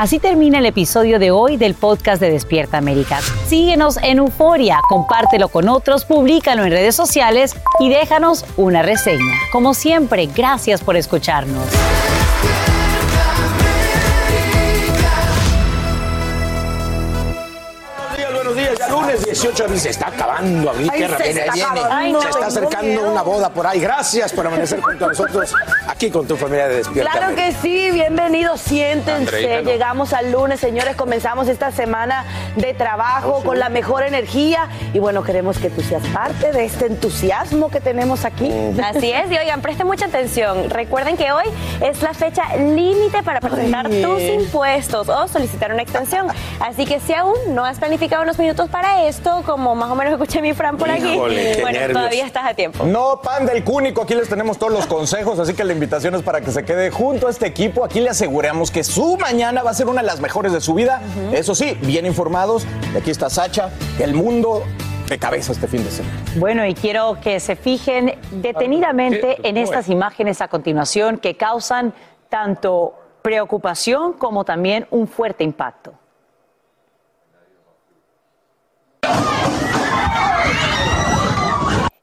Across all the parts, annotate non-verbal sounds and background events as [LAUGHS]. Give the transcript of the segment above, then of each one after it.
Así termina el episodio de hoy del podcast de Despierta América. Síguenos en Euforia, compártelo con otros, públicalo en redes sociales y déjanos una reseña. Como siempre, gracias por escucharnos. Buenos días, buenos días. Ya lunes 18 abril se está acabando abril. Ay, qué se rápido está viene. acabando. Se está acercando una boda por ahí. Gracias por amanecer junto a nosotros aquí con tu familia de Despierta. Claro que sí, bienvenidos, siéntense. Andreita, no. Llegamos al lunes, señores, comenzamos esta semana de trabajo con la mejor energía y bueno, queremos que tú seas parte de este entusiasmo que tenemos aquí. Así es, y oigan, presten mucha atención. Recuerden que hoy es la fecha límite para presentar Ay. tus impuestos o solicitar una extensión. Así que si aún no has planificado unos minutos para esto, como más o menos escuché mi Fran por aquí, Híjole, bueno, nervios. todavía estás a tiempo. No, pan del cúnico, aquí les tenemos todos los consejos, así que la invitación es para que se quede junto a este equipo. Aquí le aseguramos que su mañana va a ser una de las mejores de su vida. Eso sí, bien informados. Y aquí está Sacha, el mundo de cabeza este fin de semana. Bueno, y quiero que se fijen detenidamente en estas imágenes a continuación que causan tanto preocupación como también un fuerte impacto.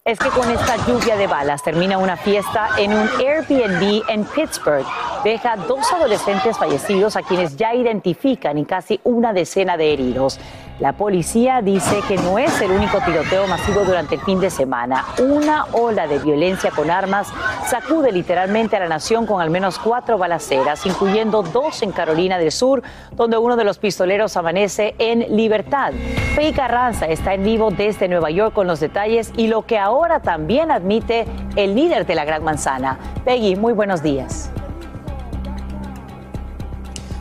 Es que con esta lluvia de balas termina una fiesta en un Airbnb en Pittsburgh. Deja dos adolescentes fallecidos a quienes ya identifican y casi una decena de heridos. La policía dice que no es el único tiroteo masivo durante el fin de semana. Una ola de violencia con armas sacude literalmente a la nación con al menos cuatro balaceras, incluyendo dos en Carolina del Sur, donde uno de los pistoleros amanece en libertad. Peggy Carranza está en vivo desde Nueva York con los detalles y lo que ahora también admite el líder de la Gran Manzana. Peggy, muy buenos días.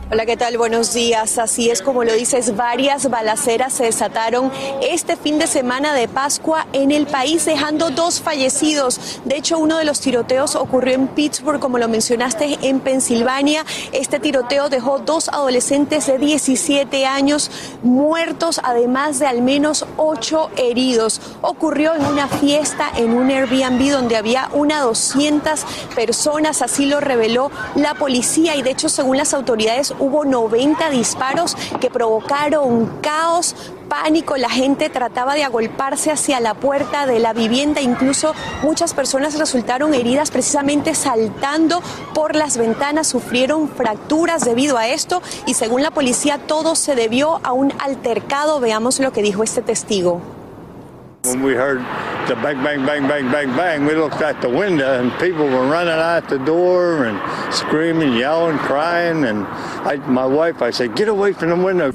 Hola, ¿qué tal? Buenos días. Así es como lo dices, varias balaceras se desataron este fin de semana de Pascua en el país, dejando dos fallecidos. De hecho, uno de los tiroteos ocurrió en Pittsburgh, como lo mencionaste, en Pensilvania. Este tiroteo dejó dos adolescentes de 17 años muertos, además de al menos ocho heridos. Ocurrió en una fiesta en un Airbnb donde había una 200 personas, así lo reveló la policía y de hecho, según las autoridades, hubo 90 disparos que provocaron caos, pánico, la gente trataba de agolparse hacia la puerta de la vivienda, incluso muchas personas resultaron heridas precisamente saltando por las ventanas, sufrieron fracturas debido a esto y según la policía todo se debió a un altercado, veamos lo que dijo este testigo. When we heard the bang, bang, bang, bang, bang, bang, we looked out the window and people were running out the door and screaming, yelling, crying. And I, my wife, I said, get away from the window.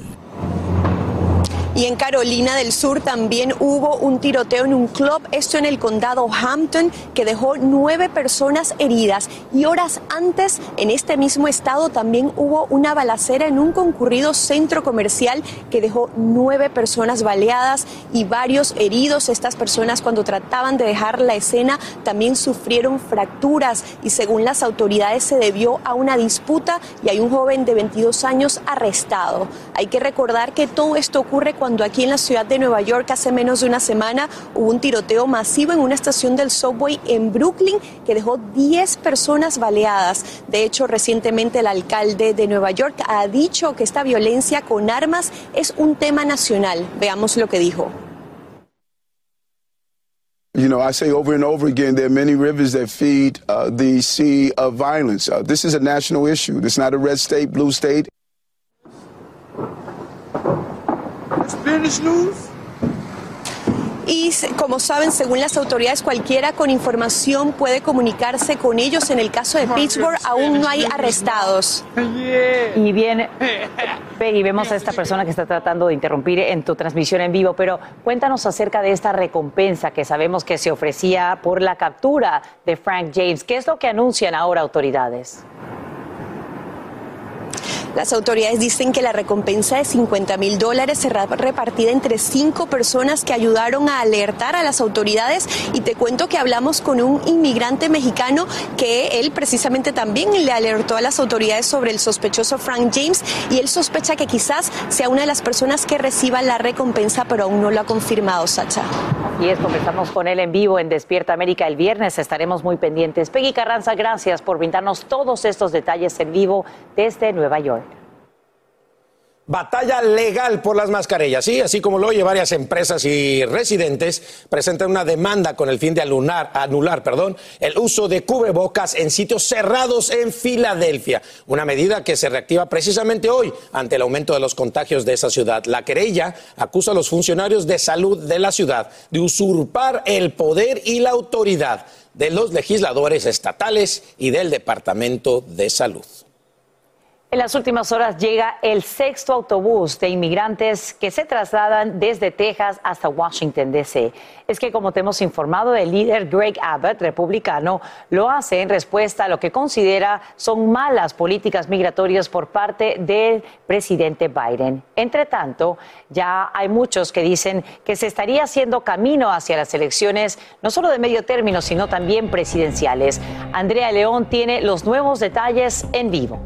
Y en Carolina del Sur también hubo un tiroteo en un club, esto en el condado Hampton, que dejó nueve personas heridas. Y horas antes, en este mismo estado, también hubo una balacera en un concurrido centro comercial que dejó nueve personas baleadas y varios heridos. Estas personas cuando trataban de dejar la escena también sufrieron fracturas y según las autoridades se debió a una disputa y hay un joven de 22 años arrestado. Hay que recordar que todo esto ocurre cuando aquí en la ciudad de Nueva York hace menos de una semana hubo un tiroteo masivo en una estación del subway en Brooklyn que dejó 10 personas baleadas. De hecho, recientemente el alcalde de Nueva York ha dicho que esta violencia con armas es un tema nacional. Veamos lo que dijo. You know, I say over and over again, there are many rivers that feed uh, the sea of violence. Uh, this is a national issue. It's not a red state, blue state. Y como saben, según las autoridades, cualquiera con información puede comunicarse con ellos. En el caso de Pittsburgh, aún no hay arrestados. Y bien, [LAUGHS] Peggy, vemos a esta persona que está tratando de interrumpir en tu transmisión en vivo, pero cuéntanos acerca de esta recompensa que sabemos que se ofrecía por la captura de Frank James. ¿Qué es lo que anuncian ahora autoridades? Las autoridades dicen que la recompensa de 50 mil dólares será repartida entre cinco personas que ayudaron a alertar a las autoridades y te cuento que hablamos con un inmigrante mexicano que él precisamente también le alertó a las autoridades sobre el sospechoso Frank James y él sospecha que quizás sea una de las personas que reciba la recompensa pero aún no lo ha confirmado Sacha. Y es, conversamos con él en vivo en Despierta América el viernes, estaremos muy pendientes. Peggy Carranza, gracias por brindarnos todos estos detalles en vivo desde Nueva York. Batalla legal por las mascarillas, sí, así como lo oye, varias empresas y residentes presentan una demanda con el fin de anular, anular perdón, el uso de cubrebocas en sitios cerrados en Filadelfia, una medida que se reactiva precisamente hoy ante el aumento de los contagios de esa ciudad. La querella acusa a los funcionarios de salud de la ciudad de usurpar el poder y la autoridad de los legisladores estatales y del Departamento de Salud. En las últimas horas llega el sexto autobús de inmigrantes que se trasladan desde Texas hasta Washington, D.C. Es que, como te hemos informado, el líder Greg Abbott, republicano, lo hace en respuesta a lo que considera son malas políticas migratorias por parte del presidente Biden. Entre tanto, ya hay muchos que dicen que se estaría haciendo camino hacia las elecciones, no solo de medio término, sino también presidenciales. Andrea León tiene los nuevos detalles en vivo.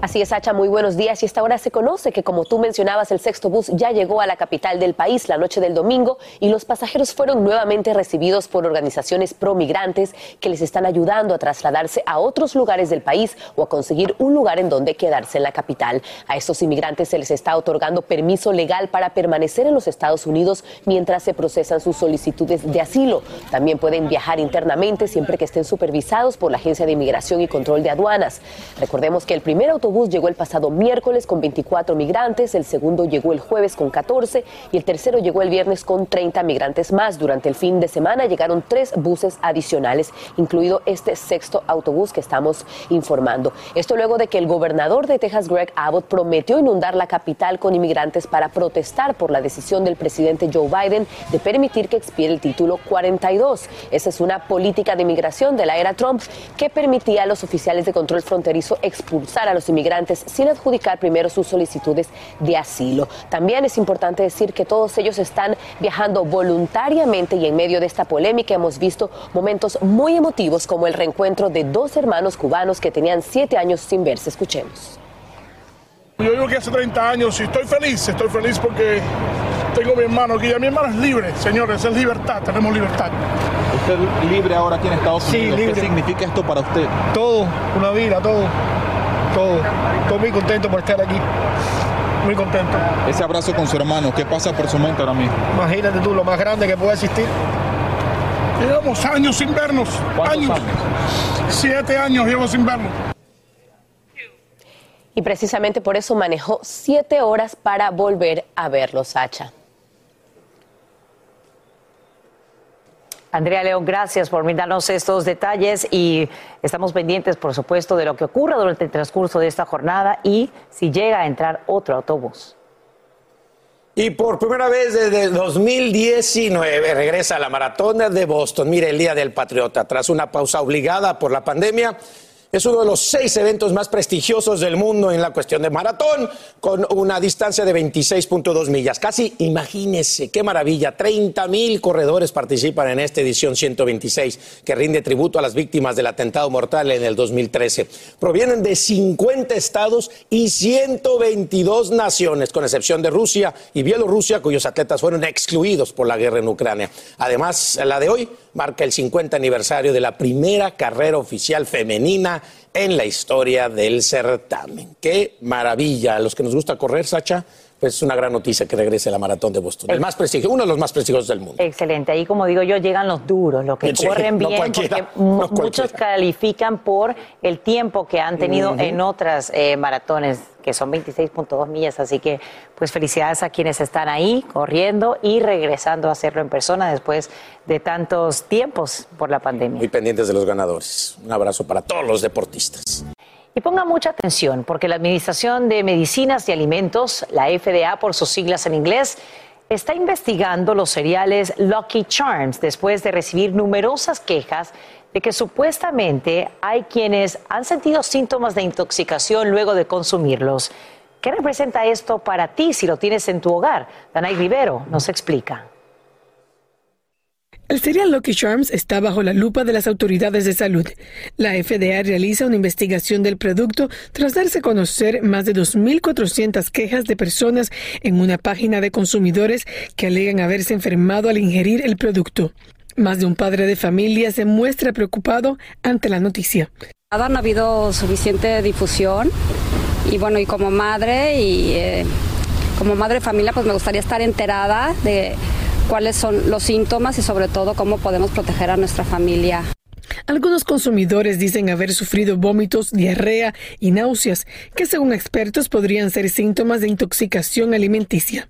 Así es, Sacha, muy buenos días. Y esta hora se conoce que, como tú mencionabas, el sexto bus ya llegó a la capital del país la noche del domingo y los pasajeros fueron nuevamente recibidos por organizaciones pro-migrantes que les están ayudando a trasladarse a otros lugares del país o a conseguir un lugar en donde quedarse en la capital. A estos inmigrantes se les está otorgando permiso legal para permanecer en los Estados Unidos mientras se procesan sus solicitudes de asilo. También pueden viajar internamente siempre que estén supervisados por la Agencia de Inmigración y Control de Aduanas. Recordemos que el primer autobús autobús llegó el pasado miércoles con 24 migrantes, el segundo llegó el jueves con 14 y el tercero llegó el viernes con 30 migrantes más. Durante el fin de semana llegaron tres buses adicionales, incluido este sexto autobús que estamos informando. Esto luego de que el gobernador de Texas, Greg Abbott, prometió inundar la capital con inmigrantes para protestar por la decisión del presidente Joe Biden de permitir que expire el título 42. Esa es una política de inmigración de la era Trump que permitía a los oficiales de control fronterizo expulsar a los inmigrantes migrantes sin adjudicar primero sus solicitudes de asilo. También es importante decir que todos ellos están viajando voluntariamente y en medio de esta polémica hemos visto momentos muy emotivos como el reencuentro de dos hermanos cubanos que tenían siete años sin verse. Escuchemos. Yo vivo aquí hace 30 años y estoy feliz, estoy feliz porque tengo a mi hermano aquí. Mi hermano es libre, señores, es libertad, tenemos libertad. ¿Usted libre ahora aquí en Estados Unidos? Sí, libre. ¿Qué significa esto para usted? Todo, una vida, todo todo. Estoy muy contento por estar aquí. Muy contento. Ese abrazo con su hermano, ¿qué pasa por su mente ahora mismo? Imagínate tú, lo más grande que puede existir. Llevamos años sin vernos. Años. años. Siete años llevo sin vernos. Y precisamente por eso manejó siete horas para volver a verlos, Sacha. Andrea León, gracias por brindarnos estos detalles y estamos pendientes, por supuesto, de lo que ocurra durante el transcurso de esta jornada y si llega a entrar otro autobús. Y por primera vez desde 2019 regresa la maratona de Boston. Mire, el Día del Patriota. Tras una pausa obligada por la pandemia, es uno de los seis eventos más prestigiosos del mundo en la cuestión de maratón, con una distancia de 26.2 millas. Casi imagínese, qué maravilla. 30 mil corredores participan en esta edición 126, que rinde tributo a las víctimas del atentado mortal en el 2013. Provienen de 50 estados y 122 naciones, con excepción de Rusia y Bielorrusia, cuyos atletas fueron excluidos por la guerra en Ucrania. Además, la de hoy marca el 50 aniversario de la primera carrera oficial femenina en la historia del certamen. Qué maravilla. A los que nos gusta correr, Sacha, pues es una gran noticia que regrese la maratón de Boston. El más prestigioso, uno de los más prestigiosos del mundo. Excelente. Ahí, como digo yo, llegan los duros, los que Sí, corren no bien, porque no muchos califican por el tiempo que han tenido en otras eh, maratones, que son 26.2 millas. Así que, pues felicidades a quienes están ahí corriendo y regresando a hacerlo en persona después de tantos tiempos por la pandemia. Muy pendientes de los ganadores. Un abrazo para todos los deportistas. Y ponga mucha atención porque la Administración de Medicinas y Alimentos, la FDA por sus siglas en inglés, está investigando los cereales Lucky Charms después de recibir numerosas quejas de que supuestamente hay quienes han sentido síntomas de intoxicación luego de consumirlos. ¿Qué representa esto para ti si lo tienes en tu hogar? Danay Rivero nos explica. El cereal Lucky Charms está bajo la lupa de las autoridades de salud. La FDA realiza una investigación del producto tras darse a conocer más de 2.400 quejas de personas en una página de consumidores que alegan haberse enfermado al ingerir el producto. Más de un padre de familia se muestra preocupado ante la noticia. No ha habido suficiente difusión y bueno, y como madre y eh, como madre de familia, pues me gustaría estar enterada de cuáles son los síntomas y sobre todo cómo podemos proteger a nuestra familia. Algunos consumidores dicen haber sufrido vómitos, diarrea y náuseas, que según expertos podrían ser síntomas de intoxicación alimenticia.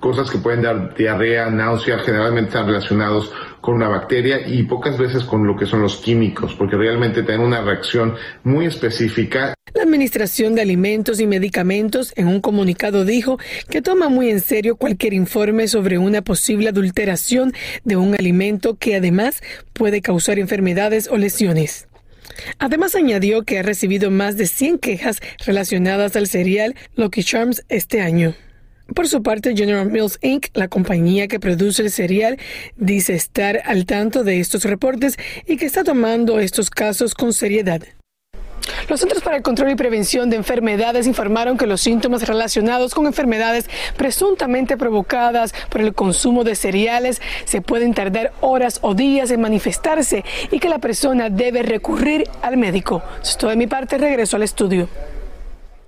Cosas que pueden dar diarrea, náusea, generalmente están relacionados con una bacteria y pocas veces con lo que son los químicos, porque realmente tienen una reacción muy específica La Administración de Alimentos y Medicamentos en un comunicado dijo que toma muy en serio cualquier informe sobre una posible adulteración de un alimento que además puede causar enfermedades o lesiones. Además añadió que ha recibido más de 100 quejas relacionadas al cereal Lucky Charms este año. Por su parte, General Mills Inc., la compañía que produce el cereal, dice estar al tanto de estos reportes y que está tomando estos casos con seriedad. Los Centros para el Control y Prevención de Enfermedades informaron que los síntomas relacionados con enfermedades presuntamente provocadas por el consumo de cereales se pueden tardar horas o días en manifestarse y que la persona debe recurrir al médico. Eso es todo de mi parte, regreso al estudio.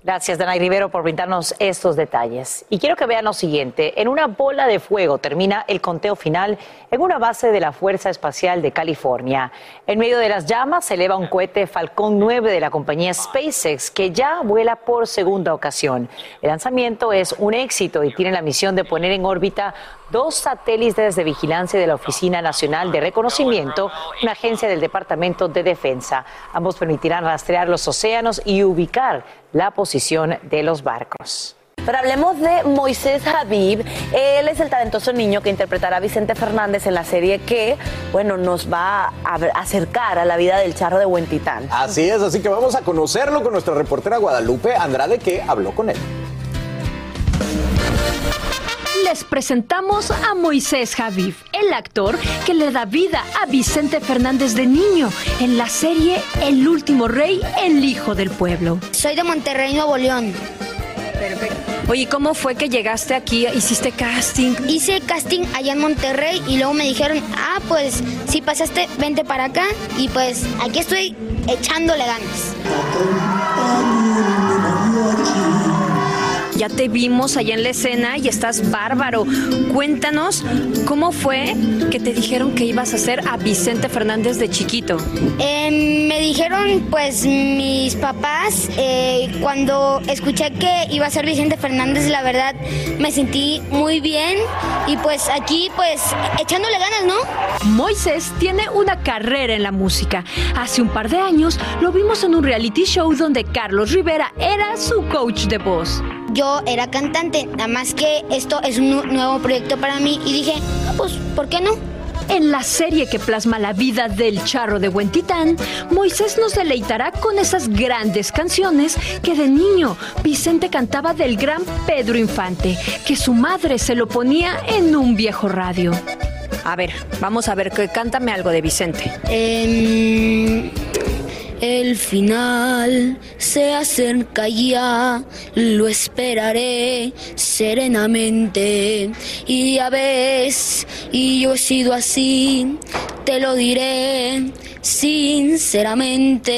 Gracias, Danay Rivero, por brindarnos estos detalles. Y quiero que vean lo siguiente. En una bola de fuego termina el conteo final en una base de la Fuerza Espacial de California. En medio de las llamas se eleva un cohete Falcon 9 de la compañía SpaceX que ya vuela por segunda ocasión. El lanzamiento es un éxito y tiene la misión de poner en órbita dos satélites de vigilancia de la Oficina Nacional de Reconocimiento, una agencia del Departamento de Defensa. Ambos permitirán rastrear los océanos y ubicar la posición de los barcos. Pero hablemos de Moisés Habib. Él es el talentoso niño que interpretará a Vicente Fernández en la serie que, bueno, nos va a acercar a la vida del charro de Huentitán. Así es, así que vamos a conocerlo con nuestra reportera Guadalupe Andrade que habló con él. Les presentamos a Moisés Javif, el actor que le da vida a Vicente Fernández de niño en la serie El último rey, el hijo del pueblo. Soy de Monterrey, Nuevo León. Perfecto. Oye, ¿cómo fue que llegaste aquí? ¿Hiciste casting? Hice casting allá en Monterrey y luego me dijeron, ah, pues si pasaste, vente para acá y pues aquí estoy echándole ganas. Ya te vimos allá en la escena y estás bárbaro. Cuéntanos cómo fue que te dijeron que ibas a hacer a Vicente Fernández de chiquito. Eh, me dijeron, pues mis papás, eh, cuando escuché que iba a ser Vicente Fernández, la verdad me sentí muy bien y pues aquí pues echándole ganas, ¿no? Moisés tiene una carrera en la música. Hace un par de años lo vimos en un reality show donde Carlos Rivera era su coach de voz. Yo era cantante, nada más que esto es un nu- nuevo proyecto para mí y dije, "Ah, pues, ¿por qué no? En la serie que plasma la vida del charro de Huentitán, Moisés nos deleitará con esas grandes canciones que de niño Vicente cantaba del gran Pedro Infante, que su madre se lo ponía en un viejo radio. A ver, vamos a ver, que cántame algo de Vicente. Em, el final se acerca ya, lo esperaré serenamente. Y ya ves, y yo he sido así, te lo diré sinceramente.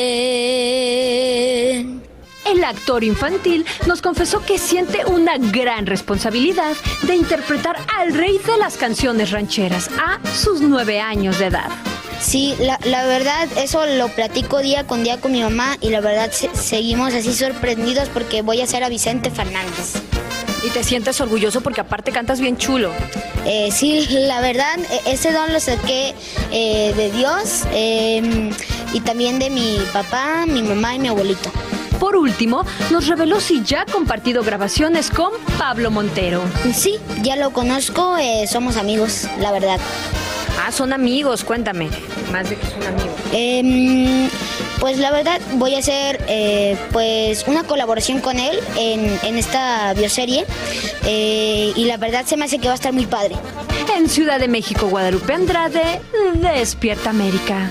El actor infantil nos confesó que siente una gran responsabilidad de interpretar al rey de las canciones rancheras a sus nueve años de edad. Sí, la, la verdad, eso lo platico día con día con mi mamá y la verdad se- seguimos así sorprendidos porque voy a ser a Vicente Fernández. Y te sientes orgulloso porque aparte cantas bien chulo. Eh, sí, la verdad, e- ese don lo saqué eh, de Dios eh, y también de mi papá, mi mamá y mi abuelito. Por último, nos reveló si ya ha compartido grabaciones con Pablo Montero. Sí, ya lo conozco, eh, somos amigos, la verdad. Ah, son amigos, cuéntame. Más de que son amigos. Em, pues la verdad voy a hacer eh, pues una colaboración con él en, en esta bioserie eh, y la verdad se me hace que va a estar muy padre. En Ciudad de México, Guadalupe Andrade, Despierta América.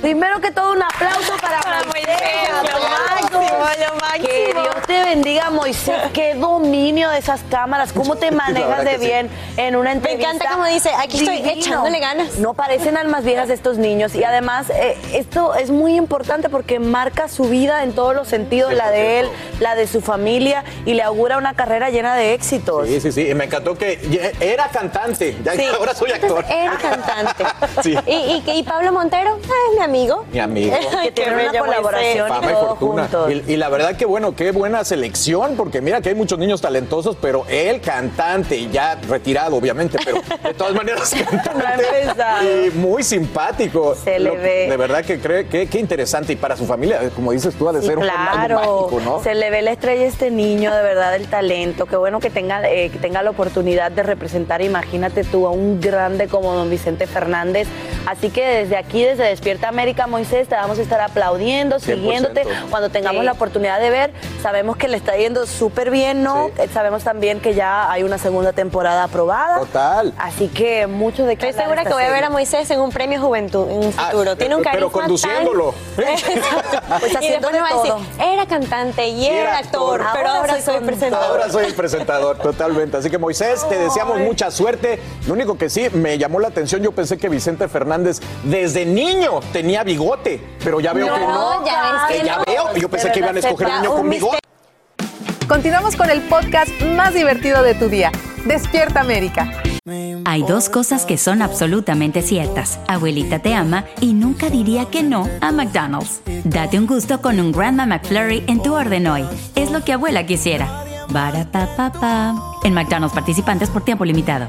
Primero que todo, un aplauso para, Moisés. lo máximo, lo máximo. Que Dios te bendiga, Moisés. Qué dominio de esas cámaras. ¿Cómo te [LAUGHS] manejas de sí. bien en una entrevista? encanta cómo dice, aquí estoy Divino. echándole ganas. No parecen almas viejas estos niños. Y además, eh, esto es muy importante porque marca su vida en todos los sentidos, la de él, la de su familia, y le augura una carrera llena de éxitos. Sí, sí, sí. Y me encantó que era cantante. Ya, Sí. Ahora soy actor. Entonces, era cantante. [LAUGHS] Sí. ¿Y, y, que- y Pablo Montero? Ah, es mi amigo. Mi amigo. [LAUGHS] Que tiene una bello, colaboración y Fama y fortuna. Y, y la verdad que bueno, qué buena selección, porque mira que hay muchos niños talentosos, pero él cantante, y ya retirado obviamente, pero de todas maneras [LAUGHS] cantante. y muy simpático. Se le ve. De verdad que cree que qué interesante. Y para su familia, como dices tú, ha de Sí, ser un claro, algo mágico, ¿no? se le ve la estrella a este niño, de verdad, el talento. Qué bueno que tenga, eh, que tenga la oportunidad de representar, imagínate tú, a un grande como don Vicente Fernández. Así que desde aquí, desde Despierta América, Moisés, te vamos a estar aplaudiendo, 100%. siguiéndote. Cuando tengamos Sí. la oportunidad de ver, sabemos que le está yendo súper bien, ¿no? Eh, Sabemos también que ya hay una segunda temporada aprobada. Total. Así que mucho de qué Estoy segura que voy a ver a Moisés en un premio juventud en un Ah, futuro. Tiene un pero carisma conduciéndolo. [LAUGHS] tan-. Pues y haciendo después de me va a decir, todo. era cantante y era, actor, pero Ahora ahora soy soy presentador. Ahora soy el presentador, totalmente. Así que Moisés, te deseamos mucha suerte. Lo único que sí me llamó la atención, yo pensé que Vicente Fernández desde niño tenía bigote, pero ya veo No, que no. ya ves que ya no. veo. Yo pensé que iban a escoger se niño con un bigote. Continuamos con el podcast más divertido de tu día. Despierta América. Hay dos cosas que son absolutamente ciertas. Abuelita te ama y nunca diría que no a McDonald's. Date un gusto con un Grandma McFlurry en tu orden hoy. Es lo que abuela quisiera. Barapapapa. En McDonald's participantes por tiempo limitado.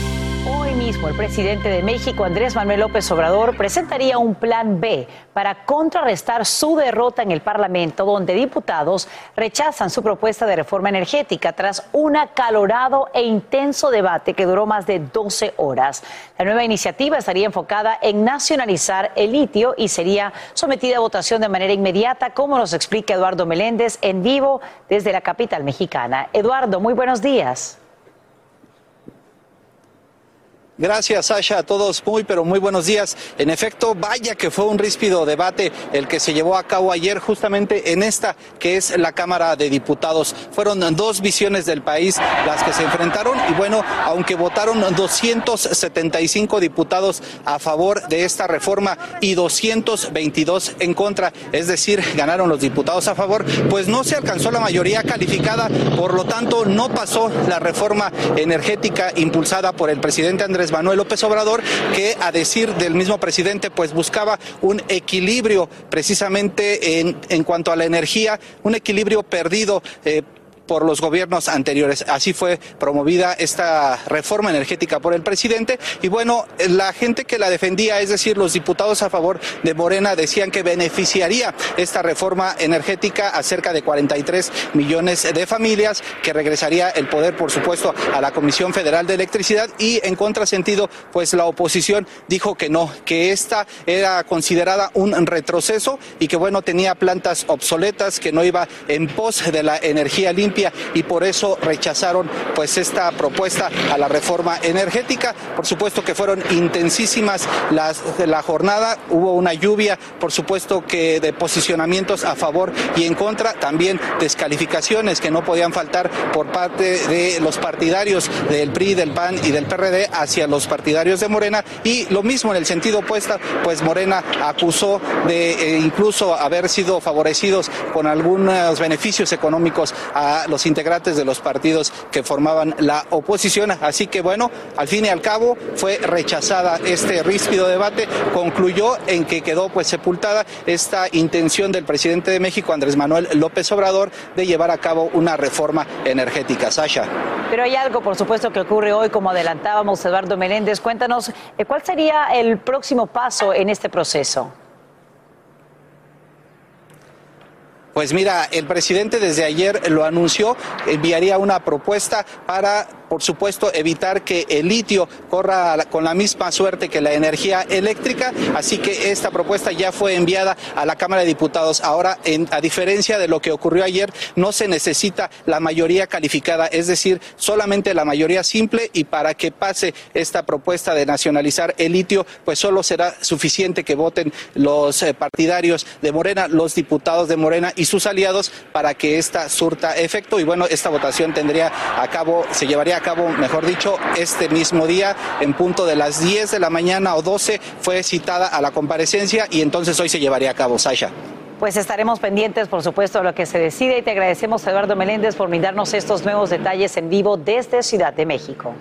El presidente de México, Andrés Manuel López Obrador, presentaría un plan B para contrarrestar su derrota en el Parlamento, donde diputados rechazan su propuesta de reforma energética tras un acalorado e intenso debate que duró más de 12 horas. La nueva iniciativa estaría enfocada en nacionalizar el litio y sería sometida a votación de manera inmediata, como nos explica Eduardo Meléndez en vivo desde la capital mexicana. Eduardo, muy buenos días. Gracias, Sasha. A todos muy, pero muy buenos días. En efecto, vaya que fue un ríspido debate el que se llevó a cabo ayer justamente en esta que es la Cámara de Diputados. Fueron dos visiones del país las que se enfrentaron y bueno, aunque votaron 275 diputados a favor de esta reforma y 222 en contra, es decir, ganaron los diputados a favor, pues no se alcanzó la mayoría calificada, por lo tanto no pasó la reforma energética impulsada por el presidente Andrés Manuel López Obrador, que a decir del mismo presidente, pues buscaba un equilibrio precisamente en, cuanto a la energía, un equilibrio perdido. Eh, por los gobiernos anteriores. Así fue promovida esta reforma energética por el presidente. Y bueno, la gente que la defendía, es decir, los diputados a favor de Morena decían que beneficiaría esta reforma energética a cerca de 43 millones de familias, que regresaría el poder, por supuesto, a la Comisión Federal de Electricidad. Y en contrasentido, pues la oposición dijo que no, que esta era considerada un retroceso y que bueno, tenía plantas obsoletas, que no iba en pos de la energía limpia y por eso rechazaron pues esta propuesta a la reforma energética. Por supuesto que fueron intensísimas las de la jornada, hubo una lluvia, por supuesto que de posicionamientos a favor y en contra, también descalificaciones que no podían faltar por parte de los partidarios del PRI, del PAN y del PRD hacia los partidarios de Morena. Y lo mismo en el sentido opuesto, pues Morena acusó de eh, incluso haber sido favorecidos con algunos beneficios económicos los integrantes de los partidos que formaban la oposición. Así que bueno, al fin y al cabo fue rechazada este ríspido debate, concluyó en que quedó pues sepultada esta intención del presidente de México, Andrés Manuel López Obrador, de llevar a cabo una reforma energética. Sasha. Pero hay algo, por supuesto, que ocurre hoy, como adelantábamos, Eduardo Meléndez. Cuéntanos, eh, ¿cuál sería el próximo paso en este proceso? Pues mira, el presidente desde ayer lo anunció, enviaría una propuesta para, por supuesto, evitar que el litio corra con la misma suerte que la energía eléctrica. Así que esta propuesta ya fue enviada a la Cámara de Diputados. Ahora, a diferencia de lo que ocurrió ayer, no se necesita la mayoría calificada, es decir, solamente la mayoría simple y para que pase esta propuesta de nacionalizar el litio, pues solo será suficiente que voten los eh, partidarios de Morena, los diputados de Morena y sus aliados para que esta surta efecto y bueno, esta votación tendría a cabo, se llevaría a cabo, mejor dicho, este mismo día en punto de las 10 de la mañana o 12 fue citada a la comparecencia y entonces hoy se llevaría a cabo, Sasha. Pues estaremos pendientes, por supuesto, de lo que se decide y te agradecemos, Eduardo Meléndez, por brindarnos estos nuevos detalles en vivo desde Ciudad de México.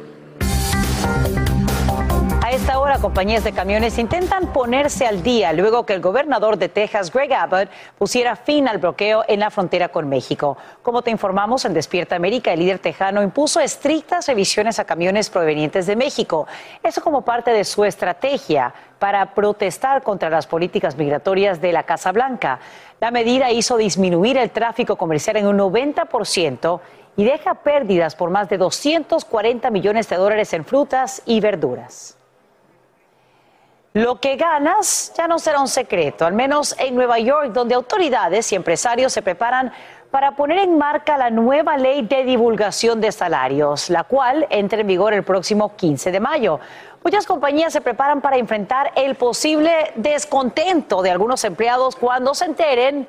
A esta hora, compañías de camiones intentan ponerse al día luego que el gobernador de Texas, Greg Abbott, pusiera fin al bloqueo en la frontera con México. Como te informamos en Despierta América, el líder tejano impuso estrictas revisiones a camiones provenientes de México. Eso como parte de su estrategia para protestar contra las políticas migratorias de la Casa Blanca. La medida hizo disminuir el tráfico comercial en un 90% y deja pérdidas por más de 240 millones de dólares en frutas y verduras. Lo que ganas ya no será un secreto, al menos en Nueva York, donde autoridades y empresarios se preparan para poner en marca la nueva ley de divulgación de salarios, la cual entra en vigor el próximo 15 de mayo. Muchas compañías se preparan para enfrentar el posible descontento de algunos empleados cuando se enteren,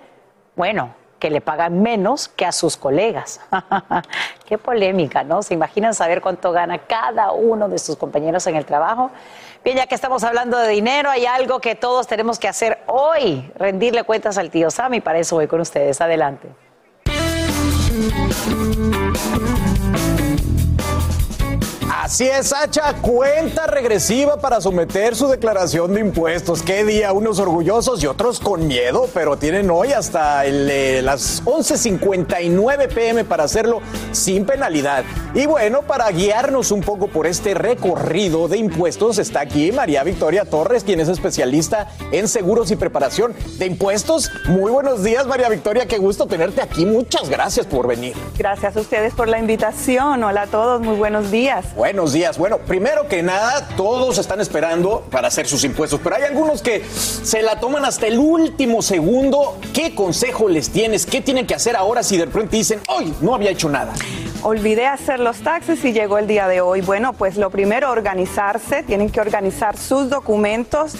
bueno, que le pagan menos que a sus colegas. [LAUGHS] Qué polémica, ¿no? ¿Se imaginan saber cuánto gana cada uno de sus compañeros en el trabajo? Bien, ya que estamos hablando de dinero, hay algo que todos tenemos que hacer hoy, rendirle cuentas al tío Sam y para eso voy con ustedes. Adelante. Así es, Sacha, cuenta regresiva para someter su declaración de impuestos. Qué día, unos orgullosos y otros con miedo, pero tienen hoy hasta el, eh, las 11.59 pm para hacerlo sin penalidad. Y bueno, para guiarnos un poco por este recorrido de impuestos está aquí María Victoria Torres, quien es especialista en seguros y preparación de impuestos. Muy buenos días, María Victoria, qué gusto tenerte aquí. Muchas gracias por venir. Gracias a ustedes por la invitación. Hola a todos, muy buenos días. Buenos días. Bueno, primero que nada, todos están esperando para hacer sus impuestos, pero hay algunos que se la toman hasta el último segundo. ¿Qué consejo les tienes? ¿Qué tienen que hacer ahora si de repente dicen, hoy no había hecho nada? Olvidé hacer los taxes y llegó el día de hoy. Bueno, pues lo primero, organizarse. Tienen que organizar sus documentos.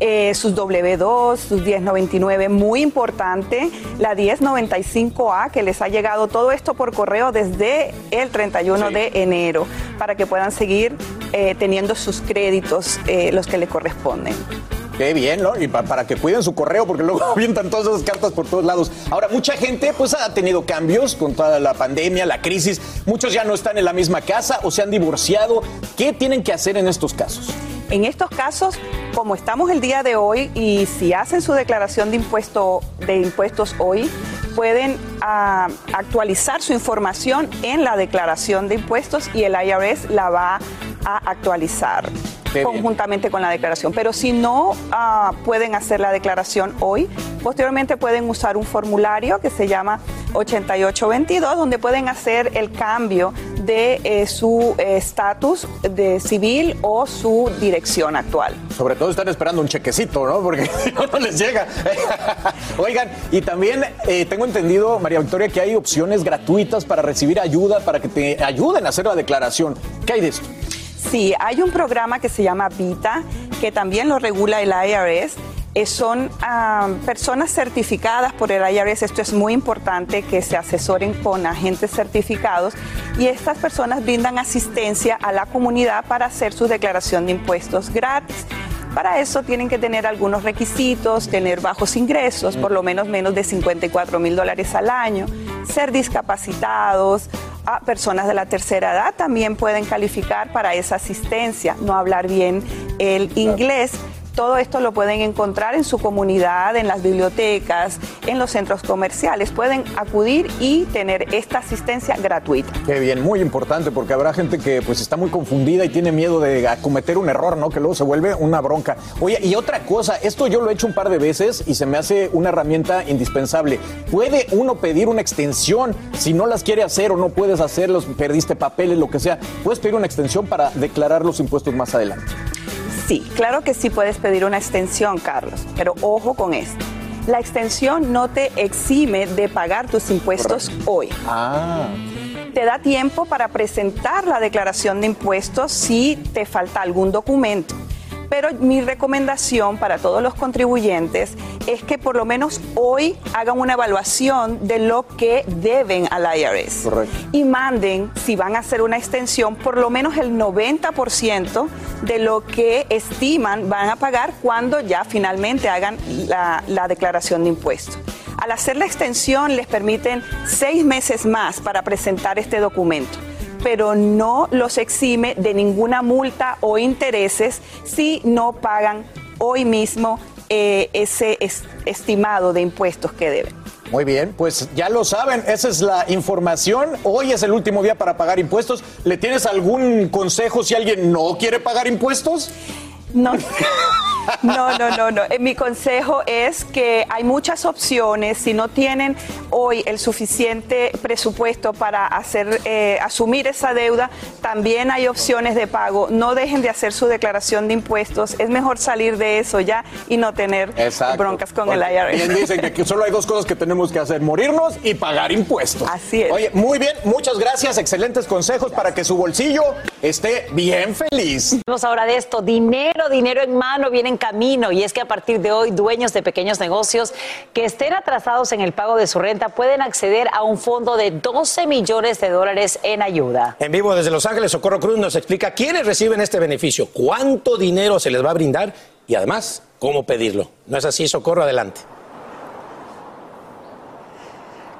Eh, sus W2, sus 1099, muy importante, la 1095A que les ha llegado todo esto por correo desde el 31 de enero para que puedan seguir eh, teniendo sus créditos, eh, los que le corresponden. Qué bien, ¿no? Y pa- para que cuiden su correo, porque luego [LAUGHS] avientan todas esas cartas por todos lados. Ahora, mucha gente pues ha tenido cambios con toda la pandemia, la crisis. Muchos ya no están en la misma casa o se han divorciado. ¿Qué tienen que hacer en estos casos? En estos casos, como estamos el día de hoy y si hacen su declaración de, impuesto, de impuestos hoy, pueden ah, actualizar su información en la declaración de impuestos y el IRS la va a actualizar Qué bien. conjuntamente con la declaración. Pero si no ah, pueden hacer la declaración hoy, posteriormente pueden usar un formulario que se llama 8822, donde pueden hacer el cambio de eh, su eh, estatus de civil o su dirección actual. Sobre todo están esperando un chequecito, ¿no? Porque [LAUGHS] no les llega. [LAUGHS] Oigan, y también eh, tengo entendido, María Victoria, que hay opciones gratuitas para recibir ayuda, para que te ayuden a hacer la declaración. ¿Qué hay de esto? Sí, hay un programa que se llama VITA, que también lo regula el IRS. Eh, son ah, personas certificadas por el IRS. Esto es muy importante que se asesoren con agentes certificados y estas personas brindan asistencia a la comunidad para hacer su declaración de impuestos gratis. Para eso tienen que tener algunos requisitos, tener bajos ingresos, por lo menos menos de 54 mil dólares al año, ser discapacitados, a personas de la tercera edad también pueden calificar para esa asistencia, no hablar bien el inglés. Todo esto lo pueden encontrar en su comunidad, en las bibliotecas, en los centros comerciales. Pueden acudir y tener esta asistencia gratuita. Qué bien, muy importante, porque habrá gente que pues está muy confundida y tiene miedo de cometer un error, ¿no? Que luego se vuelve una bronca. Oye, y otra cosa, esto yo lo he hecho un par de veces y se me hace una herramienta indispensable. ¿Puede uno pedir una extensión si no las quiere hacer o no puedes hacerlos, perdiste papeles, lo que sea? ¿Puedes pedir una extensión para declarar los impuestos más adelante? Sí, claro que sí puedes pedir una extensión, Carlos, pero ojo con esto. La extensión no te exime de pagar tus impuestos hoy. Ah. Te da tiempo para presentar la declaración de impuestos si te falta algún documento. Pero mi recomendación para todos los contribuyentes es que por lo menos hoy hagan una evaluación de lo que deben al IRS. Y manden, si van a hacer una extensión, por lo menos el 90% de lo que estiman van a pagar cuando ya finalmente hagan la, la declaración de impuestos. Al hacer la extensión les permiten seis meses más para presentar este documento pero no los exime de ninguna multa o intereses si no pagan hoy mismo eh, ese es- estimado de impuestos que deben. Muy bien, pues ya lo saben, esa es la información. Hoy es el último día para pagar impuestos. ¿Le tienes algún consejo si alguien no quiere pagar impuestos? No. [LAUGHS] No, no, no, no. Eh, Mi consejo es que hay muchas opciones. Si no tienen hoy el suficiente presupuesto para hacer, eh, asumir esa deuda, también hay opciones de pago. No dejen de hacer su declaración de impuestos. Es mejor salir de eso ya y no tener Exacto. broncas con el IRS. Bien dicen que aquí solo hay dos cosas que tenemos que hacer, morirnos y pagar impuestos. Así es. Oye, muy bien, muchas gracias, excelentes consejos para que su bolsillo esté bien feliz. Hablamos ahora de esto, dinero, dinero en mano, viene en camino y es que a partir de hoy dueños de pequeños negocios que estén atrasados en el pago de su renta pueden acceder a un fondo de 12 millones de dólares en ayuda. En vivo desde Los Ángeles, Socorro Cruz nos explica quiénes reciben este beneficio, cuánto dinero se les va a brindar y además cómo pedirlo. ¿No es así, Socorro? Adelante.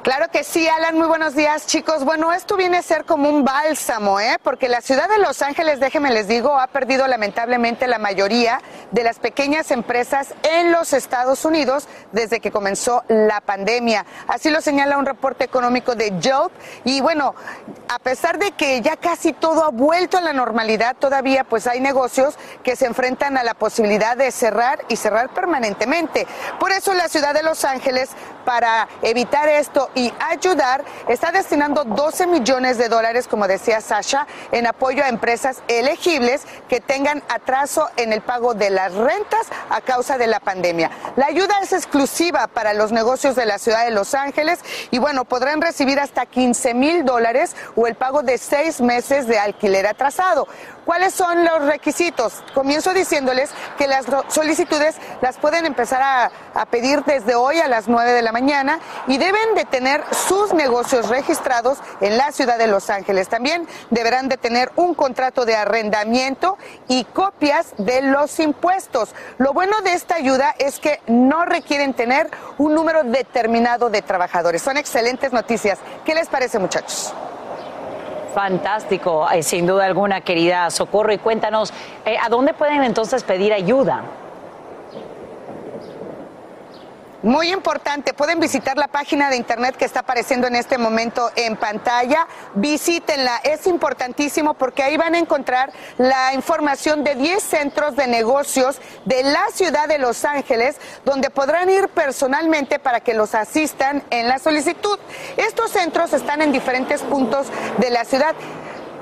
Claro que sí, Alan, muy buenos días, chicos. Bueno, esto viene a ser como un bálsamo, ¿eh? Porque la ciudad de Los Ángeles, déjenme les digo, ha perdido lamentablemente la mayoría de las pequeñas empresas en los Estados Unidos desde que comenzó la pandemia. Así lo señala un reporte económico de Job. Y bueno, a pesar de que ya casi todo ha vuelto a la normalidad, todavía pues hay negocios que se enfrentan a la posibilidad de cerrar y cerrar permanentemente. Por eso la ciudad de Los Ángeles, para evitar esto y ayudar, está destinando 12 millones de dólares, como decía Sasha, en apoyo a empresas elegibles que tengan atraso en el pago de las rentas a causa de la pandemia. La ayuda es exclusiva para los negocios de la ciudad de Los Ángeles y bueno, podrán recibir hasta 15 mil dólares o el pago de seis meses de alquiler atrasado. ¿Cuáles son los requisitos? Comienzo diciéndoles que las solicitudes las pueden empezar a, pedir desde hoy a las 9 de la mañana y deben de sus negocios registrados en la ciudad de Los Ángeles. También deberán de tener un contrato de arrendamiento y copias de los impuestos. Lo bueno de esta ayuda es que no requieren tener un número determinado de trabajadores. Son excelentes noticias. ¿Qué les parece, muchachos? Fantástico, sin duda alguna, querida Socorro. Y cuéntanos, eh, ¿a dónde pueden entonces pedir ayuda? Muy importante, pueden visitar la página de internet que está apareciendo en este momento en pantalla. Visítenla, es importantísimo porque ahí van a encontrar la información de 10 centros de negocios de la ciudad de Los Ángeles, donde podrán ir personalmente para que los asistan en la solicitud. Estos centros están en diferentes puntos de la ciudad.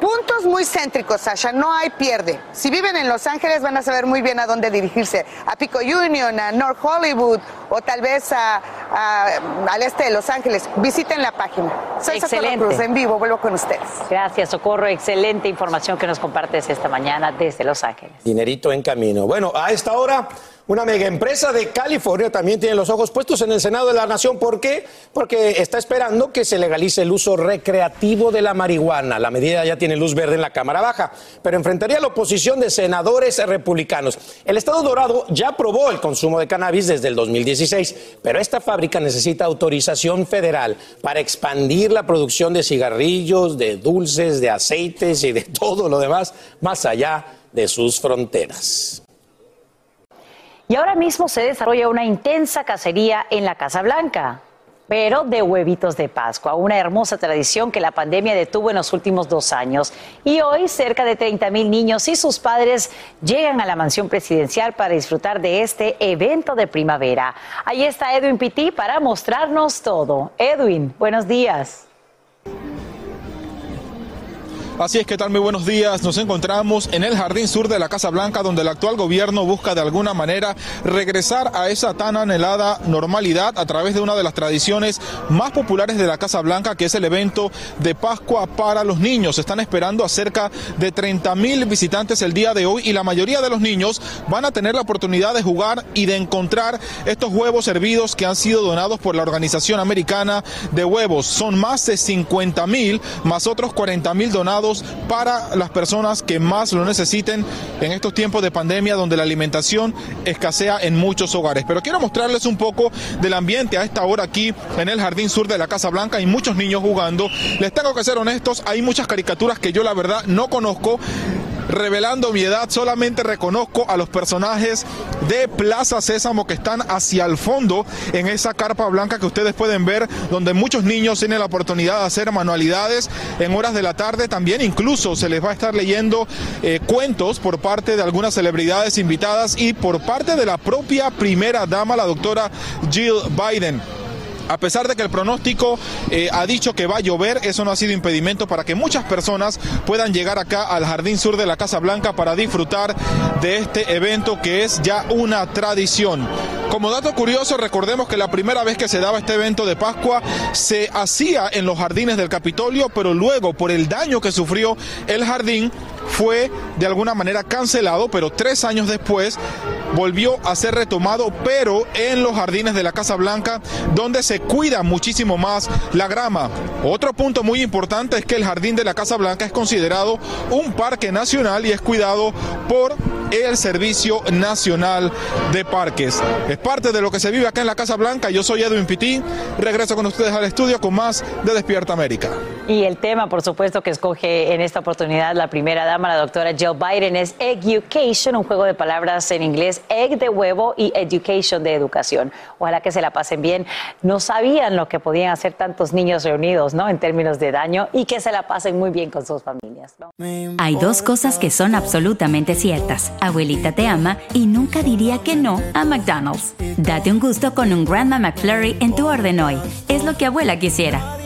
Puntos muy céntricos, Sasha, no hay pierde. Si viven en Los Ángeles van a saber muy bien a dónde dirigirse. A Pico Union, a North Hollywood o tal vez a, al este de Los Ángeles. Visiten la página. Soy Excelente. Socorro Cruz, en vivo, vuelvo con ustedes. Gracias, Socorro. Excelente información que nos compartes esta mañana desde Los Ángeles. Dinerito en camino. Bueno, a esta hora... Una mega empresa de California también tiene los ojos puestos en el Senado de la Nación. ¿Por qué? Porque está esperando que se legalice el uso recreativo de la marihuana. La medida ya tiene luz verde en la Cámara Baja, pero enfrentaría la oposición de senadores republicanos. El Estado Dorado ya aprobó el consumo de cannabis desde el 2016, pero esta fábrica necesita autorización federal para expandir la producción de cigarrillos, de dulces, de aceites y de [LAUGHS] todo lo demás más allá de sus fronteras. Y ahora mismo se desarrolla una intensa cacería en la Casa Blanca, pero de huevitos de Pascua, una hermosa tradición que la pandemia detuvo en los últimos dos años. Y hoy cerca de 30 mil niños y sus padres llegan a la mansión presidencial para disfrutar de este evento de primavera. Ahí está Edwin Pitti para mostrarnos todo. Edwin, buenos días. Así es que tal, muy buenos días. Nos encontramos en el jardín sur de la Casa Blanca, donde el actual gobierno busca de alguna manera regresar a esa tan anhelada normalidad a través de una de las tradiciones más populares de la Casa Blanca, que es el evento de Pascua para los niños. Están esperando a cerca de 30 mil visitantes el día de hoy y la mayoría de los niños van a tener la oportunidad de jugar y de encontrar estos huevos hervidos que han sido donados por la Organización Americana de Huevos. Son más de 50 mil, más otros 40 mil donados para las personas que más lo necesiten en estos tiempos de pandemia donde la alimentación escasea en muchos hogares. Pero quiero mostrarles un poco del ambiente a esta hora aquí en el Jardín Sur de la Casa Blanca. Hay muchos niños jugando. Les tengo que ser honestos, hay muchas caricaturas que yo la verdad no conozco revelando mi edad, solamente reconozco a los personajes de Plaza Sésamo que están hacia el fondo en esa carpa blanca que ustedes pueden ver, donde muchos niños tienen la oportunidad de hacer manualidades en horas de la tarde. También incluso se les va a estar leyendo eh, cuentos por parte de algunas celebridades invitadas y por parte de la propia primera dama, la doctora Jill Biden. A pesar de que el pronóstico eh, ha dicho que va a llover, eso no ha sido impedimento para que muchas personas puedan llegar acá al Jardín Sur de la Casa Blanca para disfrutar de este evento que es ya una tradición. Como dato curioso, recordemos que la primera vez que se daba este evento de Pascua se hacía en los jardines del Capitolio, pero luego por el daño que sufrió el jardín, fue de alguna manera cancelado, pero tres años después volvió a ser retomado, pero en los jardines de la Casa Blanca, donde se cuida muchísimo más la grama. Otro punto muy importante es que el jardín de la Casa Blanca es considerado un parque nacional y es cuidado por el Servicio Nacional de Parques. Es parte de lo que se vive acá en la Casa Blanca. Yo soy Edwin Pitín. Regreso con ustedes al estudio con más de Despierta América. Y el tema, por supuesto, que escoge en esta oportunidad la primera dama, la doctora Jill Biden, es Education, un juego de palabras en inglés, egg de huevo y education de educación. Ojalá que se la pasen bien. No sabían lo que podían hacer tantos niños reunidos, ¿no? En términos de daño y que se la pasen muy bien con sus familias. Hay dos cosas que son absolutamente ciertas. Abuelita te ama y nunca diría que no a McDonald's. Date un gusto con un Grandma McFlurry en tu orden hoy. Es lo que abuela quisiera.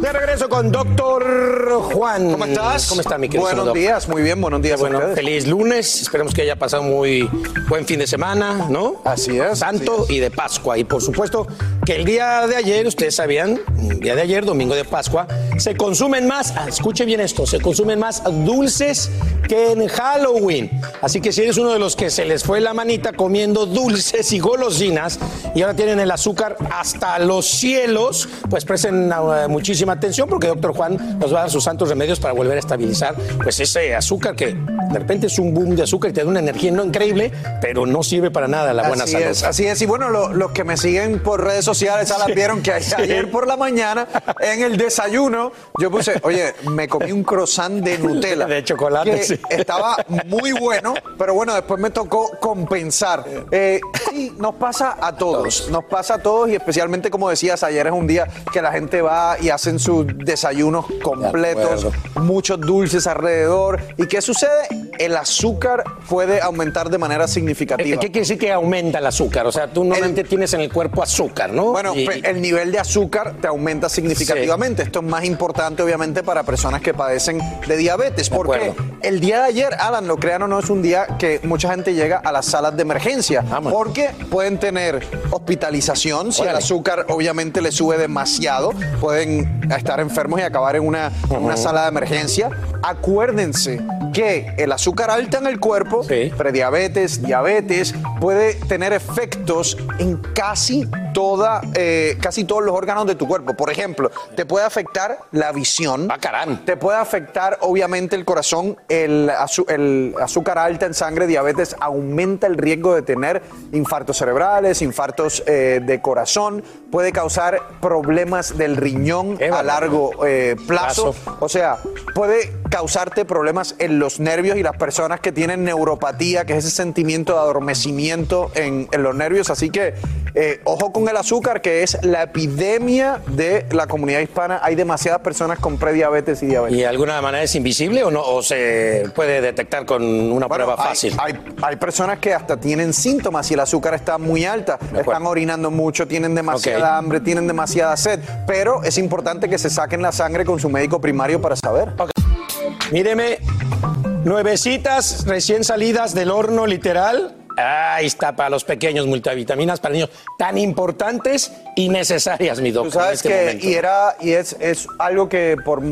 De regreso con Doctor Juan. ¿Cómo estás? ¿Cómo está, mi querido Buenos días, muy bien, buenos días. Bueno, feliz lunes. Esperemos que haya pasado muy buen fin de semana, ¿no? Así es. Santo y de Pascua. Y por supuesto que el día de ayer, ustedes sabían, el día de ayer, domingo de Pascua, se consumen más, ah, escuchen bien esto, se consumen más dulces que en Halloween. Así que si eres uno de los que se les fue la manita comiendo dulces y golosinas y ahora tienen el azúcar hasta los cielos, pues presten uh, muchísima atención porque doctor Juan nos va a dar sus santos remedios para volver a estabilizar pues ese azúcar que de repente es un boom de azúcar y te da una energía no increíble, pero no sirve para nada la buena así salud. Es, así es. Y bueno, lo- los que me siguen por redes sociales, ya las vieron que Sí. ayer por la mañana, en el desayuno, yo puse, oye, me comí un croissant de Nutella. De chocolate, que sí. Estaba muy bueno, pero bueno, después me tocó compensar. Eh, sí, nos pasa a todos. Nos pasa a todos y especialmente, como decías, ayer es un día que la gente va y hacen sus desayunos completos, muchos dulces alrededor. ¿Y qué sucede? El azúcar puede aumentar de manera significativa. ¿Qué quiere decir que aumenta el azúcar? O sea, tú normalmente tienes en el cuerpo azúcar, ¿no? Bueno, Y- el nivel de azúcar te aumenta significativamente. Esto es más importante, obviamente, para personas que padecen de diabetes. porque el día de ayer, Alan, lo crean o no, es un día que mucha gente llega a las salas de emergencia. porque pueden tener hospitalización. Si el azúcar, obviamente, le sube demasiado, pueden estar enfermos y acabar en una, en una sala de emergencia. Acuérdense que el azúcar alta en el cuerpo, prediabetes, diabetes, puede tener efectos en casi toda, eh, casi todos los órganos de tu cuerpo. Por ejemplo, te puede afectar la visión. Te puede afectar, obviamente, el corazón. El, el azúcar alta en sangre, diabetes, aumenta el riesgo de tener infartos cerebrales, infartos eh, de corazón. Puede causar problemas del riñón a largo eh, plazo. O sea, puede causarte problemas en los nervios y las personas que tienen neuropatía, que es ese sentimiento de adormecimiento en, en los nervios. Así que eh, ojo con el azúcar, que es la epidemia de la comunidad hispana. Hay demasiadas personas con prediabetes y diabetes. ¿Y de alguna manera es invisible o no? ¿O se puede detectar con una Bueno, prueba fácil? Hay, hay personas que hasta tienen síntomas y el azúcar está muy alta. Están orinando mucho, tienen demasiada hambre, tienen demasiada sed. Pero es importante que se saquen la sangre con su médico primario para saber. Míreme, nuevecitas recién salidas del horno literal. Ahí está para los pequeños multivitaminas para niños tan importantes y necesarias, mi Tú doctor. sabes que, y era, y es, es algo que por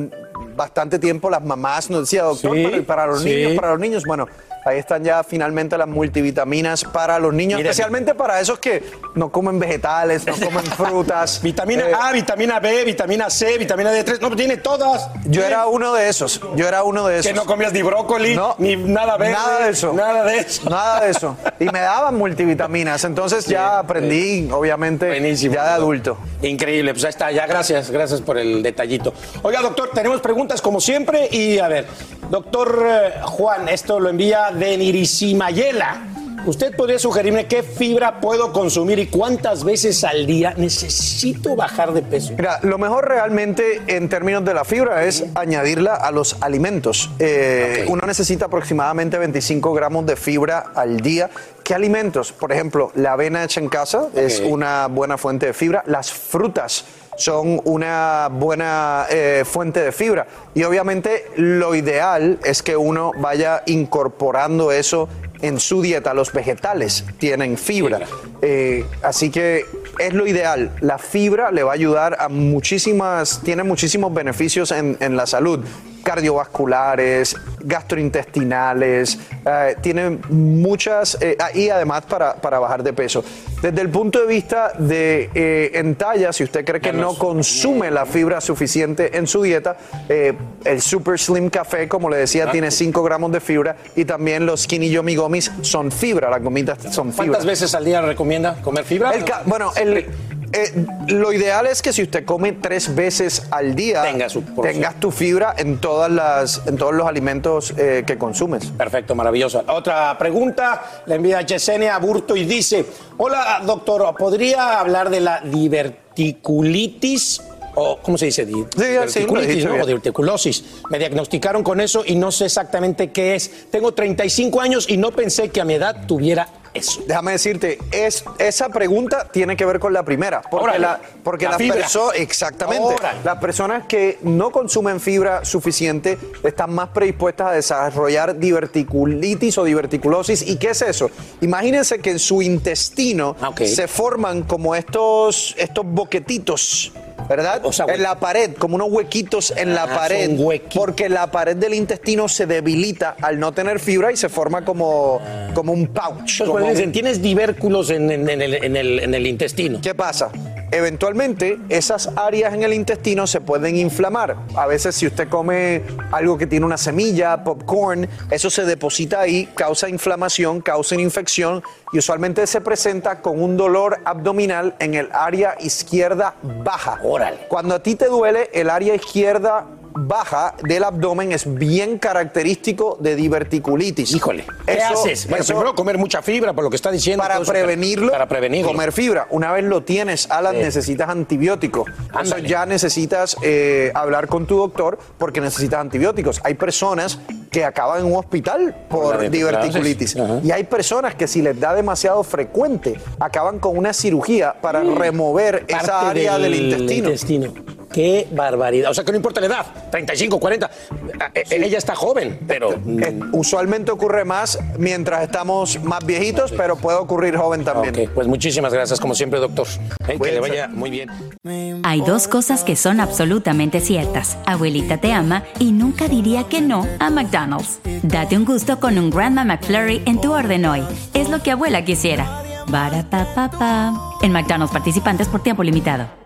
bastante tiempo las mamás nos decían, doctor, Sí, para, para los sí. niños, para los niños. Bueno, ahí están ya finalmente las multivitaminas para los niños, especialmente para esos que no comen vegetales, no comen [LAUGHS] frutas. Vitamina Eh, A, vitamina B, vitamina C, vitamina D3. No, tiene todas. Yo era uno de esos. Yo era uno de esos. Que no comías ni brócoli, ni nada verde. Nada de eso. Nada de eso. Nada de eso. Y me daban multivitaminas. Entonces ya aprendí, obviamente, ya de adulto. Increíble, pues ahí está, ya gracias, gracias por el detallito. Oiga, doctor, tenemos preguntas como siempre y a ver, doctor eh, Juan, esto lo envía de Nirisimayela. ¿Usted podría sugerirme qué fibra puedo consumir y cuántas veces al día necesito bajar de peso? Mira, lo mejor realmente en términos de la fibra es añadirla a los alimentos. Eh, Uno necesita aproximadamente 25 gramos de fibra al día. ¿Qué alimentos? Por ejemplo, la avena hecha en casa es una buena fuente de fibra. Las frutas son una buena eh, fuente de fibra. Y obviamente lo ideal es que uno vaya incorporando eso en su dieta. Los vegetales tienen fibra. Eh, así que es lo ideal. La fibra le va a ayudar a muchísimas, tiene muchísimos beneficios en, en la salud cardiovasculares, gastrointestinales, eh, tiene muchas, eh, ah, y además para, para bajar de peso. Desde el punto de vista de eh, en talla, si usted cree que no consume la fibra suficiente en su dieta, eh, el Super Slim Café, como le decía, Ah. tiene 5 gramos de fibra y también los Skinny Yomi Gomis son fibra, las gomitas son fibra. ¿Cuántas veces al día recomienda comer fibra? El bueno, el, eh, lo ideal es que si usted come tres veces al día, tengas tu fibra en, todas las, en todos los alimentos eh, que consumes. Perfecto, maravilloso. Otra pregunta la envía Yesenia Aburto y dice, hola doctor, ¿podría hablar de la diverticulitis? O, ¿Cómo se dice? Di- sí, diverticulitis, ¿no? O diverticulosis. Me diagnosticaron con eso y no sé exactamente qué es. Tengo 35 años y no pensé que a mi edad tuviera eso. Déjame decirte, es, esa pregunta tiene que ver con la primera. Porque, Órale, la, porque la las fibra. personas, exactamente, Órale. las personas que no consumen fibra suficiente están más predispuestas a desarrollar diverticulitis o diverticulosis. ¿Y qué es eso? Imagínense que en su intestino Ah, se forman como estos, estos boquetitos. ¿Verdad? en la pared, como unos huequitos en la Ah, pared. Porque la pared del intestino se debilita al no tener fibra y se forma como, como un pouch. Entonces, como un- dicen, tienes divérculos en, en- en el, en el- en el intestino. ¿Qué pasa? Eventualmente esas áreas en el intestino se pueden inflamar. A veces si usted come algo que tiene una semilla, popcorn, eso se deposita ahí, causa inflamación, causa una infección y usualmente se presenta con un dolor abdominal en el área izquierda baja. Cuando a ti te duele el área izquierda baja del abdomen es bien característico de diverticulitis. Híjole. ¿Qué Eso- haces? Bueno, eso- primero comer mucha fibra, por lo que está diciendo. para prevenirlo, Para prevenirlo. comer fibra. Una vez lo tienes, Alan, Sí. necesitas antibiótico. Eso ya necesitas eh, hablar con tu doctor porque necesitas antibióticos. Hay personas que acaban en un hospital por diverticulitis. Y hay personas que si les da demasiado frecuente, acaban con una cirugía para remover esa Mm. Parte área del, intestino. intestino. Qué barbaridad. O sea, que no importa la edad, 35, 40. Eh, eh, Ella está joven, pero... Eh, usualmente ocurre más mientras estamos más viejitos, pero puede ocurrir joven también. Ok, pues muchísimas gracias, como siempre, doctor. Eh, que le vaya muy bien. Hay dos cosas que son absolutamente ciertas. Abuelita te ama y nunca diría que no a McDonald's. Date un gusto con un Grandma McFlurry en tu orden hoy. Es lo que abuela quisiera. En McDonald's participantes por tiempo limitado.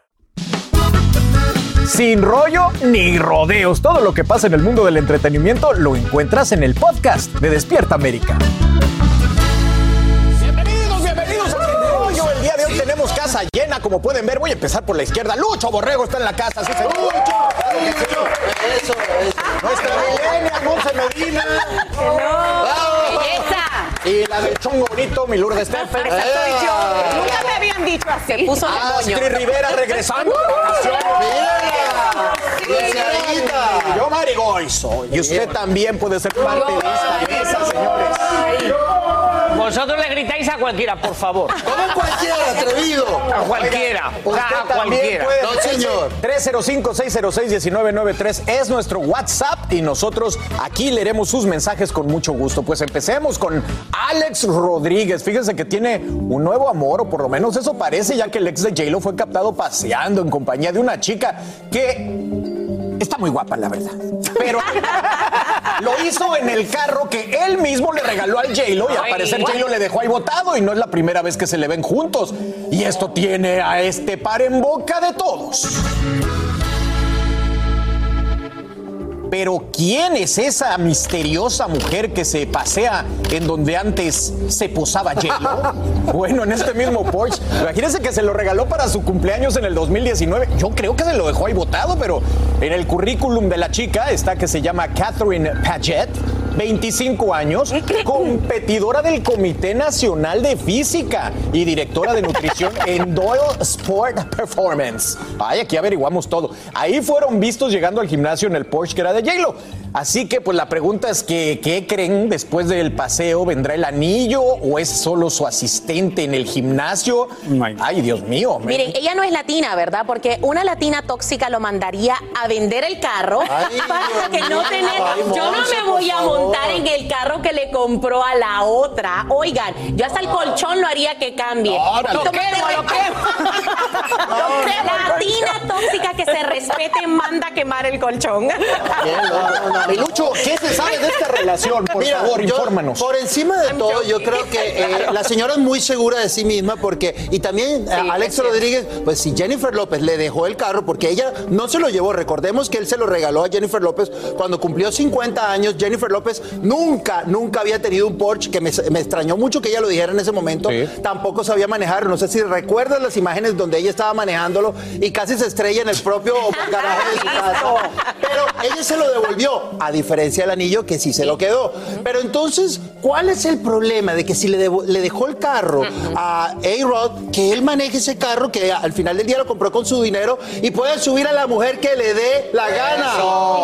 Sin rollo ni rodeos. Todo lo que pasa en el mundo del entretenimiento lo encuentras en el podcast de Despierta América. Bienvenidos, bienvenidos a Rollo. El día de hoy tenemos casa llena, como pueden ver. Voy a empezar por la izquierda. Lucho Borrego está en la casa, sí, señor. Eso, eso. Nuestra Milenia, Monse Medina. ¡Bravo! Y la del chongo bonito, mi Lourdes Stephen. Esa soy yo. Nunca me habían dicho así. puso de Ah, moño. Astrid Rivera regresando. Mírala. Yo Marigoizo. Y usted también puede ser parte de esta mesa, señores. Vosotros le gritáis a cualquiera, por favor. [LAUGHS] ¿Cómo cualquiera, atrevido? A cualquiera. Usted a cualquiera. puede- 305-606-1993 es nuestro WhatsApp y nosotros aquí leeremos sus mensajes con mucho gusto. Pues empecemos con Alex Rodríguez. Fíjense que tiene un nuevo amor, o por lo menos eso parece, ya que el ex de J-Lo fue captado paseando en compañía de una chica que muy guapa, la verdad. Pero [LAUGHS] lo hizo en el carro que él mismo le regaló al J-Lo y al parecer? J-Lo le dejó ahí botado y no es la primera vez que se le ven juntos. Y esto tiene a este par en boca de todos. Pero ¿quién es esa misteriosa mujer que se pasea en donde antes se posaba J-Lo? [LAUGHS] Bueno, en este mismo Porsche. Imagínense que se lo regaló para su cumpleaños en el 2019. Yo creo que se lo dejó ahí botado, pero en el currículum de la chica está que se llama Catherine Paget. 25 años, [LAUGHS] competidora del Comité Nacional de Física y directora de nutrición [LAUGHS] en Doyle Sport Performance. Ay, aquí averiguamos todo. Ahí fueron vistos llegando al gimnasio en el Porsche que era de J-Lo. Así que pues la pregunta es que, ¿qué creen después del paseo? ¿Vendrá el anillo o es solo su asistente en el gimnasio? Ay, Dios mío. Miren, ella no es latina, ¿verdad? Porque una latina tóxica lo mandaría a vender el carro Ay, [LAUGHS] para Dios que no tener. Ay, yo no me voy a favor. montar en el carro que le compró a la otra. Oigan, yo hasta el colchón lo haría que cambie. No, lo quemo. [LAUGHS] Latina tóxica que se respete manda a quemar el colchón. Bien, no, no, no. Mi Lucho, ¿qué se sabe de esta relación? Por Mira, favor, yo, infórmanos. Por encima de todo, yo creo que eh, la señora es muy segura de sí misma porque, y también eh, Alex Rodríguez, pues si Jennifer López le dejó el carro, porque ella no se lo llevó, recordemos que él se lo regaló a Jennifer López cuando cumplió 50 años, Jennifer López nunca, nunca había tenido un Porsche, que me, me extrañó mucho que ella lo dijera en ese momento, tampoco sabía manejar, no sé si recuerdas las imágenes donde ella estaba manejándolo y casi se estrella en el propio [LAUGHS] garaje de su casa, pero ella se lo devolvió, a diferencia del anillo que sí se lo quedó. Pero entonces, ¿cuál es el problema de que si le, dejó el carro a A-Rod, que él maneje ese carro, que al final del día lo compró con su dinero y puede subir a la mujer que le dé la gana?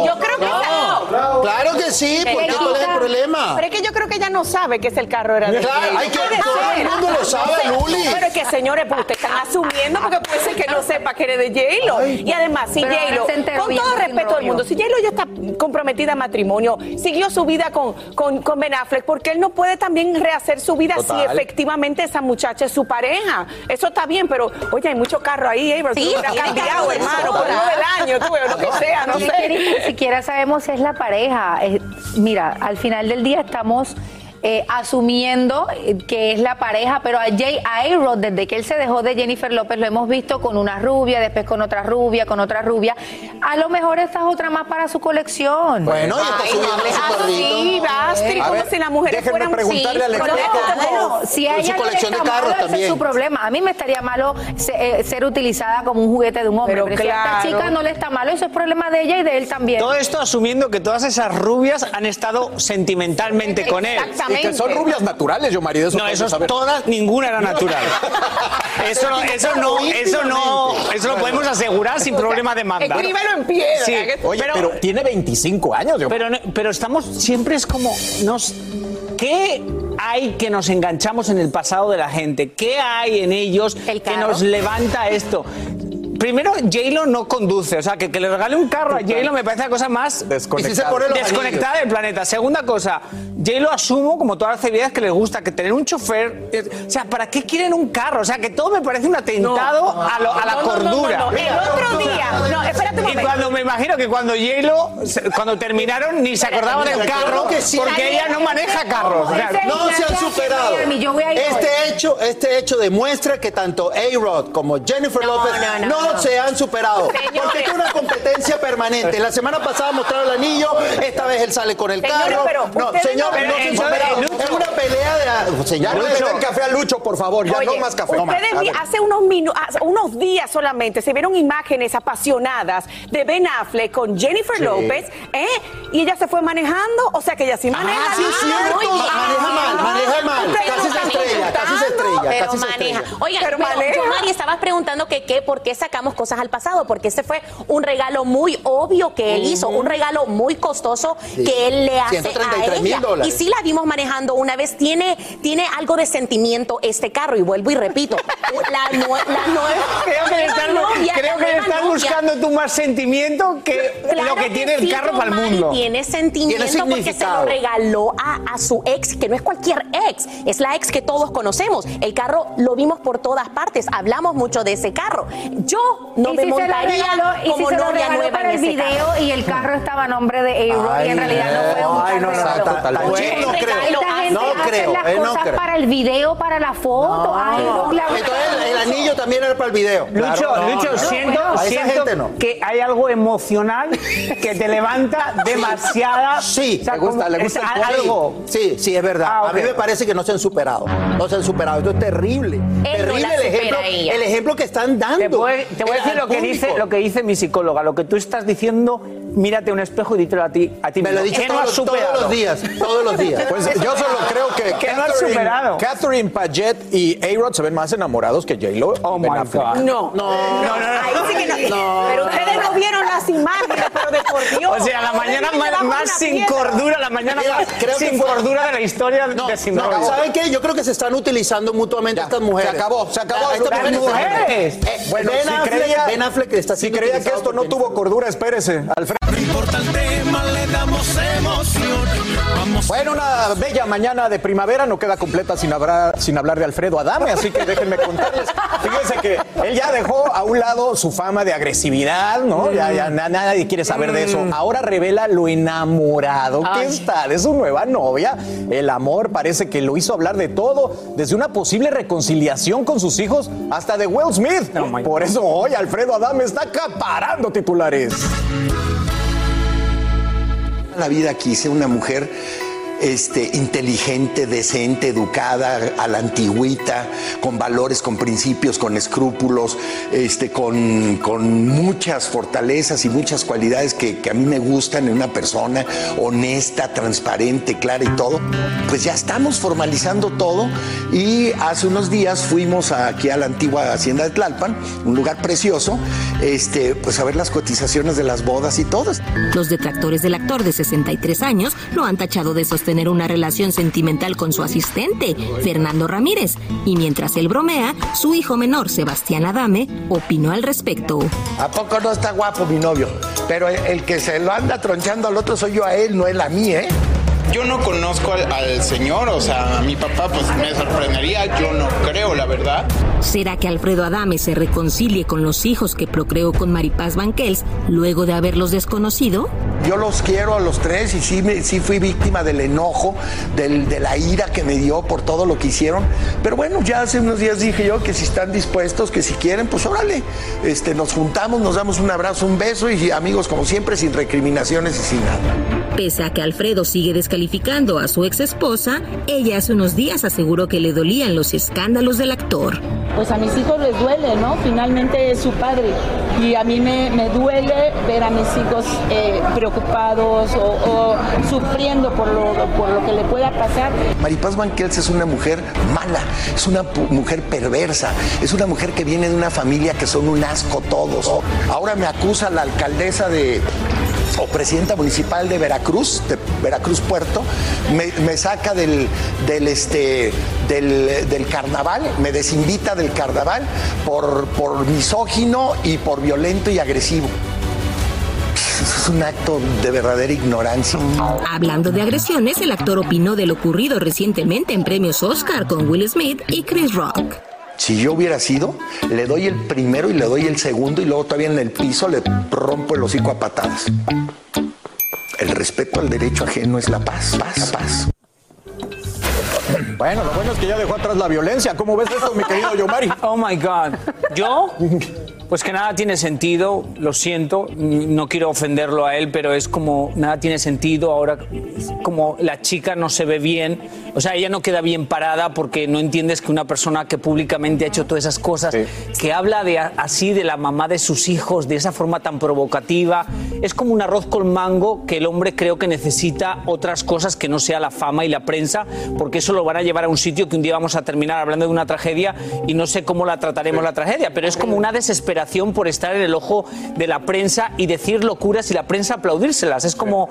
Yo creo que no. Claro que sí, porque ¿cuál es el problema? Pero es que yo creo que ella no sabe que es el carro era de Claro, hay que- todo el mundo lo sabe, Luli. Pero es que, señores, pues ustedes están asumiendo porque puede ser que no sepa que eres de J-Lo. Y además, si J-Lo, con todo respeto del mundo, si J-Lo ya está comprometida a matrimonio, siguió su vida con, con, con Ben Affleck, porque él no puede también rehacer su vida Total. si efectivamente esa muchacha es su pareja. Eso está bien, pero oye, hay mucho carro ahí, ¿eh? Sí, Tú no sí, has hay cambiado, hermano, por lo del año, tú, lo que sea, no sé. ni siquiera sabemos si es la pareja. Eh, mira, al final del día estamos eh, asumiendo eh, que es la pareja, pero a Jay a A-Rod, desde que él se dejó de Jennifer López, lo hemos visto con una rubia, después con otra rubia, con otra rubia. A lo mejor esta es otra más para su colección. Bueno, y está subiendo no, su así, carrito. Astrid, A como ver, si las mujeres déjenme fueran preguntarle sí, experto. pero bueno, si a su ella no le colección de está carros malo, ese también. es su problema. A mí me estaría malo se- eh, ser utilizada como un juguete de un hombre, Pero pero, si a esta chica no le está malo, eso es problema de ella y de él también. Todo esto asumiendo que todas esas rubias han estado sentimentalmente con él. Y son rubias naturales, yo marido. Eso No, eso todas, ninguna era natural. [LAUGHS] Eso no, eso no, eso no, eso lo podemos asegurar sin problema de manda. Escríbelo en piedra. Sí, Oye, pero, tiene 25 años. Yo. Pero, pero estamos, siempre es como, nos, ¿qué hay que nos enganchamos en el pasado de la gente? ¿Qué hay en ellos que nos levanta esto? Primero, J-Lo no conduce, o sea, que, que le regale un carro a J-Lo me parece la cosa más Desconectada. Y del planeta. Segunda cosa, J lo asumo como todas las celebridades que les gusta, que tener un chofer. eh, O sea, ¿para qué quieren un carro? O sea, que todo me parece un atentado No. a, lo- a la No, no, no, cordura. no, no. El otro día- no, espérate un Y momento. cuando me imagino que cuando J-Lo, cuando terminaron, ni se acordaba del carro, Claro que sí. porque ella no maneja carros. O sea, No se han superado. Este hecho, este hecho demuestra que tanto A-Rod como Jennifer López no, no, no, no. se han superado. Señores. Porque es una competencia permanente. La semana pasada mostraron el anillo, esta vez él sale con el Señores, carro. pero no, ustedes señor, no- no se han superado. Lucho. Es una pelea de. Ya no le den café a Lucho, por favor. Ya Oye, no más café. Ustedes vi- hace unos minu- hace unos días solamente se vieron imágenes apasionadas de Ben Affleck con Jennifer López, ¿eh? Y ella se fue manejando, o sea que ella sí maneja. Ah, sí, es cierto. muy. Maneja mal, maneja mal. Casi no se estrella, casi se estrella, pero casi se maneja. estrella. Oigan, Pero pero, maneja. yo, Mari, estabas preguntando que qué, por qué sacamos cosas al pasado, porque ese fue un regalo muy obvio que él hizo, un regalo muy costoso Sí. que él le hace a 133,000 ella. dólares. Y sí la vimos manejando una vez, tiene, tiene algo de sentimiento este carro, y vuelvo y repito, [LAUGHS] la, la nueva... Creo que estás, novia, creo que estás buscando tú más sentimiento que Claro lo que tiene el sí, carro para el mundo. Tiene sentimiento Tiene porque se lo regaló a, a su ex, que no es cualquier ex, es la ex que todos conocemos. El carro lo vimos por todas partes, hablamos mucho de ese carro. Yo no ¿Y me si se lo montaría regaló- y si como se novia nueva para en el ese video carro. y el carro estaba a nombre de A-Rod y en realidad no fue un Ay, no, no, no creo. No creo, las no cosas creo. para el video, para la foto. Ay, no, la- Entonces el, el anillo también era para el video. Lucho, Claro, no, Lucho, no. siento, A esa siento gente no. que hay algo emocional que te levanta demasiada. Sí, o sea, le gusta, como- le gusta es el a- algo. Sí, sí, es verdad. Ah, A mí me parece que no se han superado. No se han superado. Esto es terrible. terrible el ejemplo, ella. el ejemplo que están dando. Te te voy a decir lo que, dice, lo que dice mi psicóloga. Lo que tú estás diciendo, mírate un espejo y dítelo a ti, a ti Me lo he mismo. dicho ¿Qué no todos, los días. Todos los días. [LAUGHS] Pues yo solo creo que Que no has superado. Catherine Paget y A-Rod se ven más enamorados que J-Lo. Oh Ben my Affleck. God. No, No, no, no, ahí sí que no. Pero ustedes no vieron las imágenes, pero de por Dios. O sea, la mañana más, sin piedra. cordura, la mañana Mira, más creo que sin fue- cordura de la historia No, de sin no. ¿saben qué? Yo creo que se están utilizando mutuamente Ya, estas mujeres. se acabó, se acabó. Estas Las mujeres. Eh, Bueno, ben, si Affleck, creía- Ben Affleck está Si creía que esto no tuvo cordura, espérese. Alfredo. No importa el tema, le damos emoción. Vamos Bueno, una bella mañana de primavera no queda completa sin hablar, sin hablar de Alfredo Adame, así que déjenme contarles. Fíjense que él ya dejó a un lado su fama de agresividad, ¿no? Ya, ya na- nadie quiere saber de eso. Ahora revela lo enamorado que está de su nueva novia. El amor parece que lo hizo hablar de todo, desde una posible reconciliación con sus hijos hasta de Will Smith. Por eso hoy Alfredo Adame está acaparando titulares. La vida quise una mujer este, inteligente, decente, educada, a la antigüita, con valores, con principios, con escrúpulos, este, con, muchas fortalezas y muchas cualidades que, a mí me gustan en una persona honesta, transparente, clara y todo. Pues ya estamos formalizando todo y hace unos días fuimos aquí a la antigua hacienda de Tlalpan, un lugar precioso, este, pues a ver las cotizaciones de las bodas y todo. Los detractores del actor de 63 años lo han tachado de sostener una relación sentimental con su asistente, Fernando Ramírez, y mientras él bromea, su hijo menor, Sebastián Adame, opinó al respecto. ¿A poco no está guapo mi novio? Pero el, el que se lo anda tronchando al otro soy yo a él, no él a mí, ¿eh? Yo no conozco al, al señor, o sea, a mi papá pues me sorprendería, yo no creo, la verdad. ¿Será que Alfredo Adame se reconcilie con los hijos que procreó con Maripaz Banquels luego de haberlos desconocido? Yo los quiero a los tres y sí, me, sí fui víctima del enojo, del- de la ira que me dio por todo lo que hicieron. Pero bueno, ya hace unos días dije yo que si están dispuestos, que si quieren, pues órale. Este, nos juntamos, nos damos un abrazo, un beso y amigos como siempre, sin recriminaciones y sin nada. Pese a que Alfredo sigue descalificando a su ex esposa, ella hace unos días aseguró que le dolían los escándalos del actor. pues a mis hijos les duele, ¿no? Finalmente es su padre. Y a mí me, me duele ver a mis hijos eh, preocupados o, o sufriendo por lo, por lo que le pueda pasar. Maripaz Banquels es una mujer mala, es una mujer perversa, es una mujer que viene de una familia que son un asco todos. Ahora me acusa la alcaldesa de o presidenta municipal de Veracruz, de Veracruz Puerto, me, saca del, del, este, del, del carnaval, me desinvita del carnaval por, por misógino y por violento y agresivo. es un acto de verdadera ignorancia. Hablando de agresiones, el actor opinó de lo ocurrido recientemente en premios Oscar con Will Smith y Chris Rock. Si yo hubiera sido, le doy el primero y le doy el segundo y luego todavía en el piso le rompo el hocico a patadas. El respeto al derecho ajeno es la paz, paz, paz. [CLEARS THROAT] Bueno, lo bueno es que ya dejó atrás la violencia. ¿Cómo ves esto, mi querido Yomari? [LAUGHS] Oh my God. ¿Yo? Pues que nada tiene sentido, lo siento, no quiero ofenderlo a él, pero es como nada tiene sentido ahora, como la chica no se ve bien, o sea, ella no queda bien parada porque no entiendes que una persona que públicamente ha hecho todas esas cosas, que habla de así de la mamá de sus hijos, de esa forma tan provocativa, es como un arroz con mango que el hombre creo que necesita otras cosas que no sea la fama y la prensa, porque eso lo van a llevar a un sitio que un día vamos a terminar hablando de una tragedia y no sé cómo la trataremos la tragedia, pero es como una desesperación por estar en el ojo de la prensa y decir locuras y la prensa aplaudírselas. Es como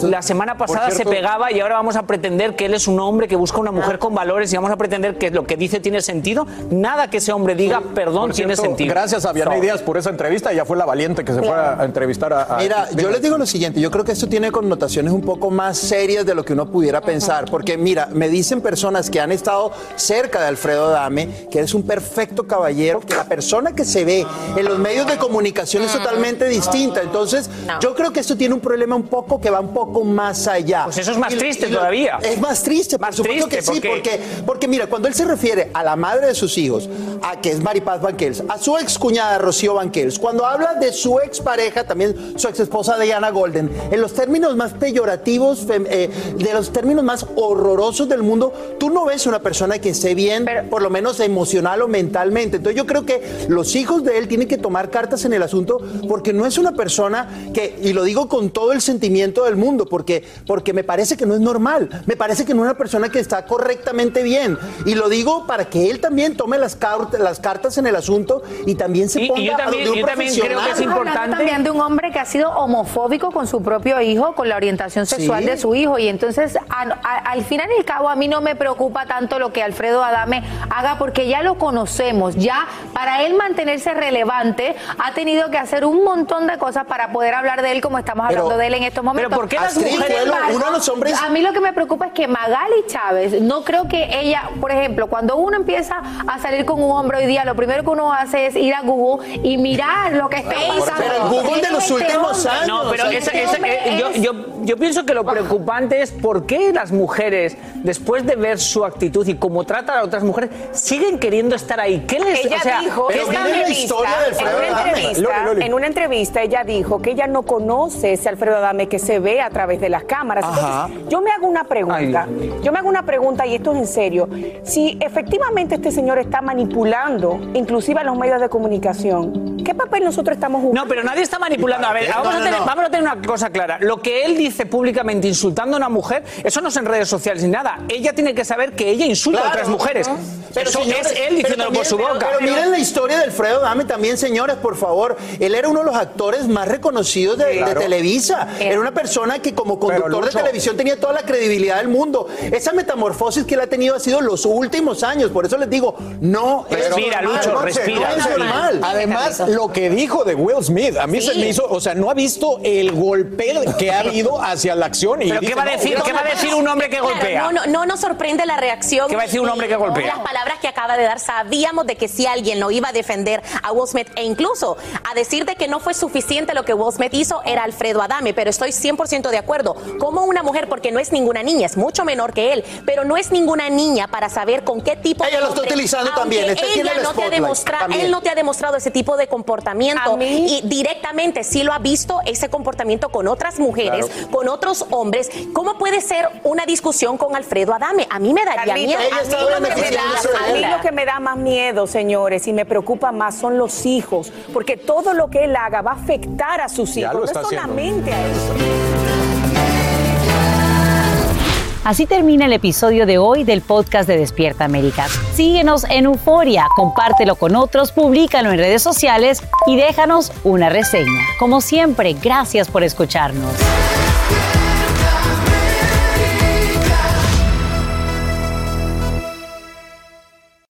la semana pasada se pegaba y ahora vamos a pretender que él es un hombre que busca una mujer con valores y vamos a pretender que lo que dice tiene sentido. Nada que ese hombre diga, perdón, Por tiene cierto, sentido. Gracias a Vianey So- Díaz por esa entrevista. Ella fue la valiente que se fue a, a entrevistar a. a- Mira, yo les digo lo siguiente, yo creo que esto tiene connotaciones un poco más serias de lo que uno pudiera pensar, porque mira, me dicen personas que han estado cerca de Alfredo Adame, que eres un perfecto caballero, que la persona que se ve en los medios de comunicación es totalmente distinta, entonces yo creo que esto tiene un problema un poco que va un poco más allá. Pues eso es más Y- triste y lo- todavía. Es más triste, por supuesto triste, que sí, porque- porque, porque mira, cuando él se refiere a la madre de sus hijos, a que es Maripaz Banquels, a su ex cuñada Rocío Banquels, cuando habla de su ex pareja, también su ex esposa Diana Golden, en los términos más peyorativos, eh, de los términos más horrorosos del mundo, tú no ves una persona que esté bien, por lo menos emocional o mentalmente. Entonces yo creo que los hijos de él tienen que tomar cartas en el asunto porque no es una persona que, y lo digo con todo el sentimiento del mundo, porque, porque me parece que no es normal, me parece que no es una persona que está correctamente bien. Y lo digo para que él también tome las, car- las cartas en el asunto y también se Y- y ponga yo a también- donde un yo también creo que es profesional. Hablando también de un hombre que ha sido homofóbico con su propio hijo, con la orientación sexual Sí. de su hijo. Y entonces, a- a- al final y al cabo, a mí no me preocupa tanto lo que Alfredo Adame haga, porque ya lo conocemos. Ya para él mantenerse relevante, ha tenido que hacer un montón de cosas para poder hablar de él como estamos Pero- hablando de él en estos momentos. pero ¿por qué las mujeres- uno de los hombres- A mí lo que me preocupa es que Magali Chávez, no creo que ella, por ejemplo, cuando uno empieza a salir con un hombre hoy día, lo primero que uno hace es ir a Google y mirar lo que está pasando. pero el Google de los ¿Quién es este últimos hombre? años, No, pero esa- Este esa- eh, yo, es- yo, yo pienso que lo preocupante es por qué las mujeres, después de ver su actitud y cómo trata a otras mujeres, siguen queriendo estar ahí. ¿Qué les Ella o sea, dijo ¿qué en una están- entrevista, en una entrevista, en una entrevista ella dijo que ella no conoce ese Alfredo Adame que se ve a través de las cámaras. Ajá. Entonces, yo me hago una pregunta. Yo me hago una pregunta y esto es en serio. Si efectivamente este señor está manipulando, inclusive a los medios de comunicación, ¿qué papel nosotros estamos jugando? No, pero nadie está manipulando. A ver, vamos, a tener, vamos a tener una cosa clara. Lo que él dice públicamente insultando a una mujer, eso no es en redes sociales ni nada. Ella tiene que saber que ella insulta a otras mujeres. Pero, eso señores, es él diciéndolo por su boca. Pero, miren la historia de Alfredo Dame también, señores, por favor. Él era uno de los actores más reconocidos de. Televisa. Era una persona que como conductor de televisión tenía toda la credibilidad del mundo. Esa metamorfosis que él ha tenido ha sido los últimos años. Por eso les digo, no es Respira, normal. Lucho, No respira. es normal. Además, lo que dijo de Will Smith, a mí se me hizo, o sea, no ha visto el golpe que ha habido hacia la acción. Y ¿Pero qué va a no, decir? Will ¿Qué va a Smith- decir un hombre que Claro, golpea? No, no, no nos sorprende la reacción. ¿Qué va a decir un hombre que golpea? Las palabras que acaba de dar, sabíamos de que si alguien lo iba a defender a Will Smith e incluso a decir de que no fue suficiente lo que Will Smith hizo era Alfredo Adame, pero estoy 100% de acuerdo. Como una mujer, porque no es ninguna niña, es mucho menor que él, pero no es ninguna niña para saber con qué tipo Ella de lo está utilizando también, este ella el no te ha demostrado, él no te ha demostrado ese tipo de comportamiento y directamente sí lo ha visto ese comportamiento con otras mujeres, Claro. con otros hombres. ¿Cómo puede ser una discusión con Alfredo Adame? A mí me daría miedo. a mí lo que me da- a mí lo que me da más miedo, señores, y me preocupa más son los hijos, porque todo lo que él haga va a afectar a sus hijos, no haciendo. solamente a él. Así termina el episodio de hoy del podcast de Despierta América. Síguenos en Euforia, compártelo con otros, públicalo en redes sociales y déjanos una reseña. Como siempre, gracias por escucharnos.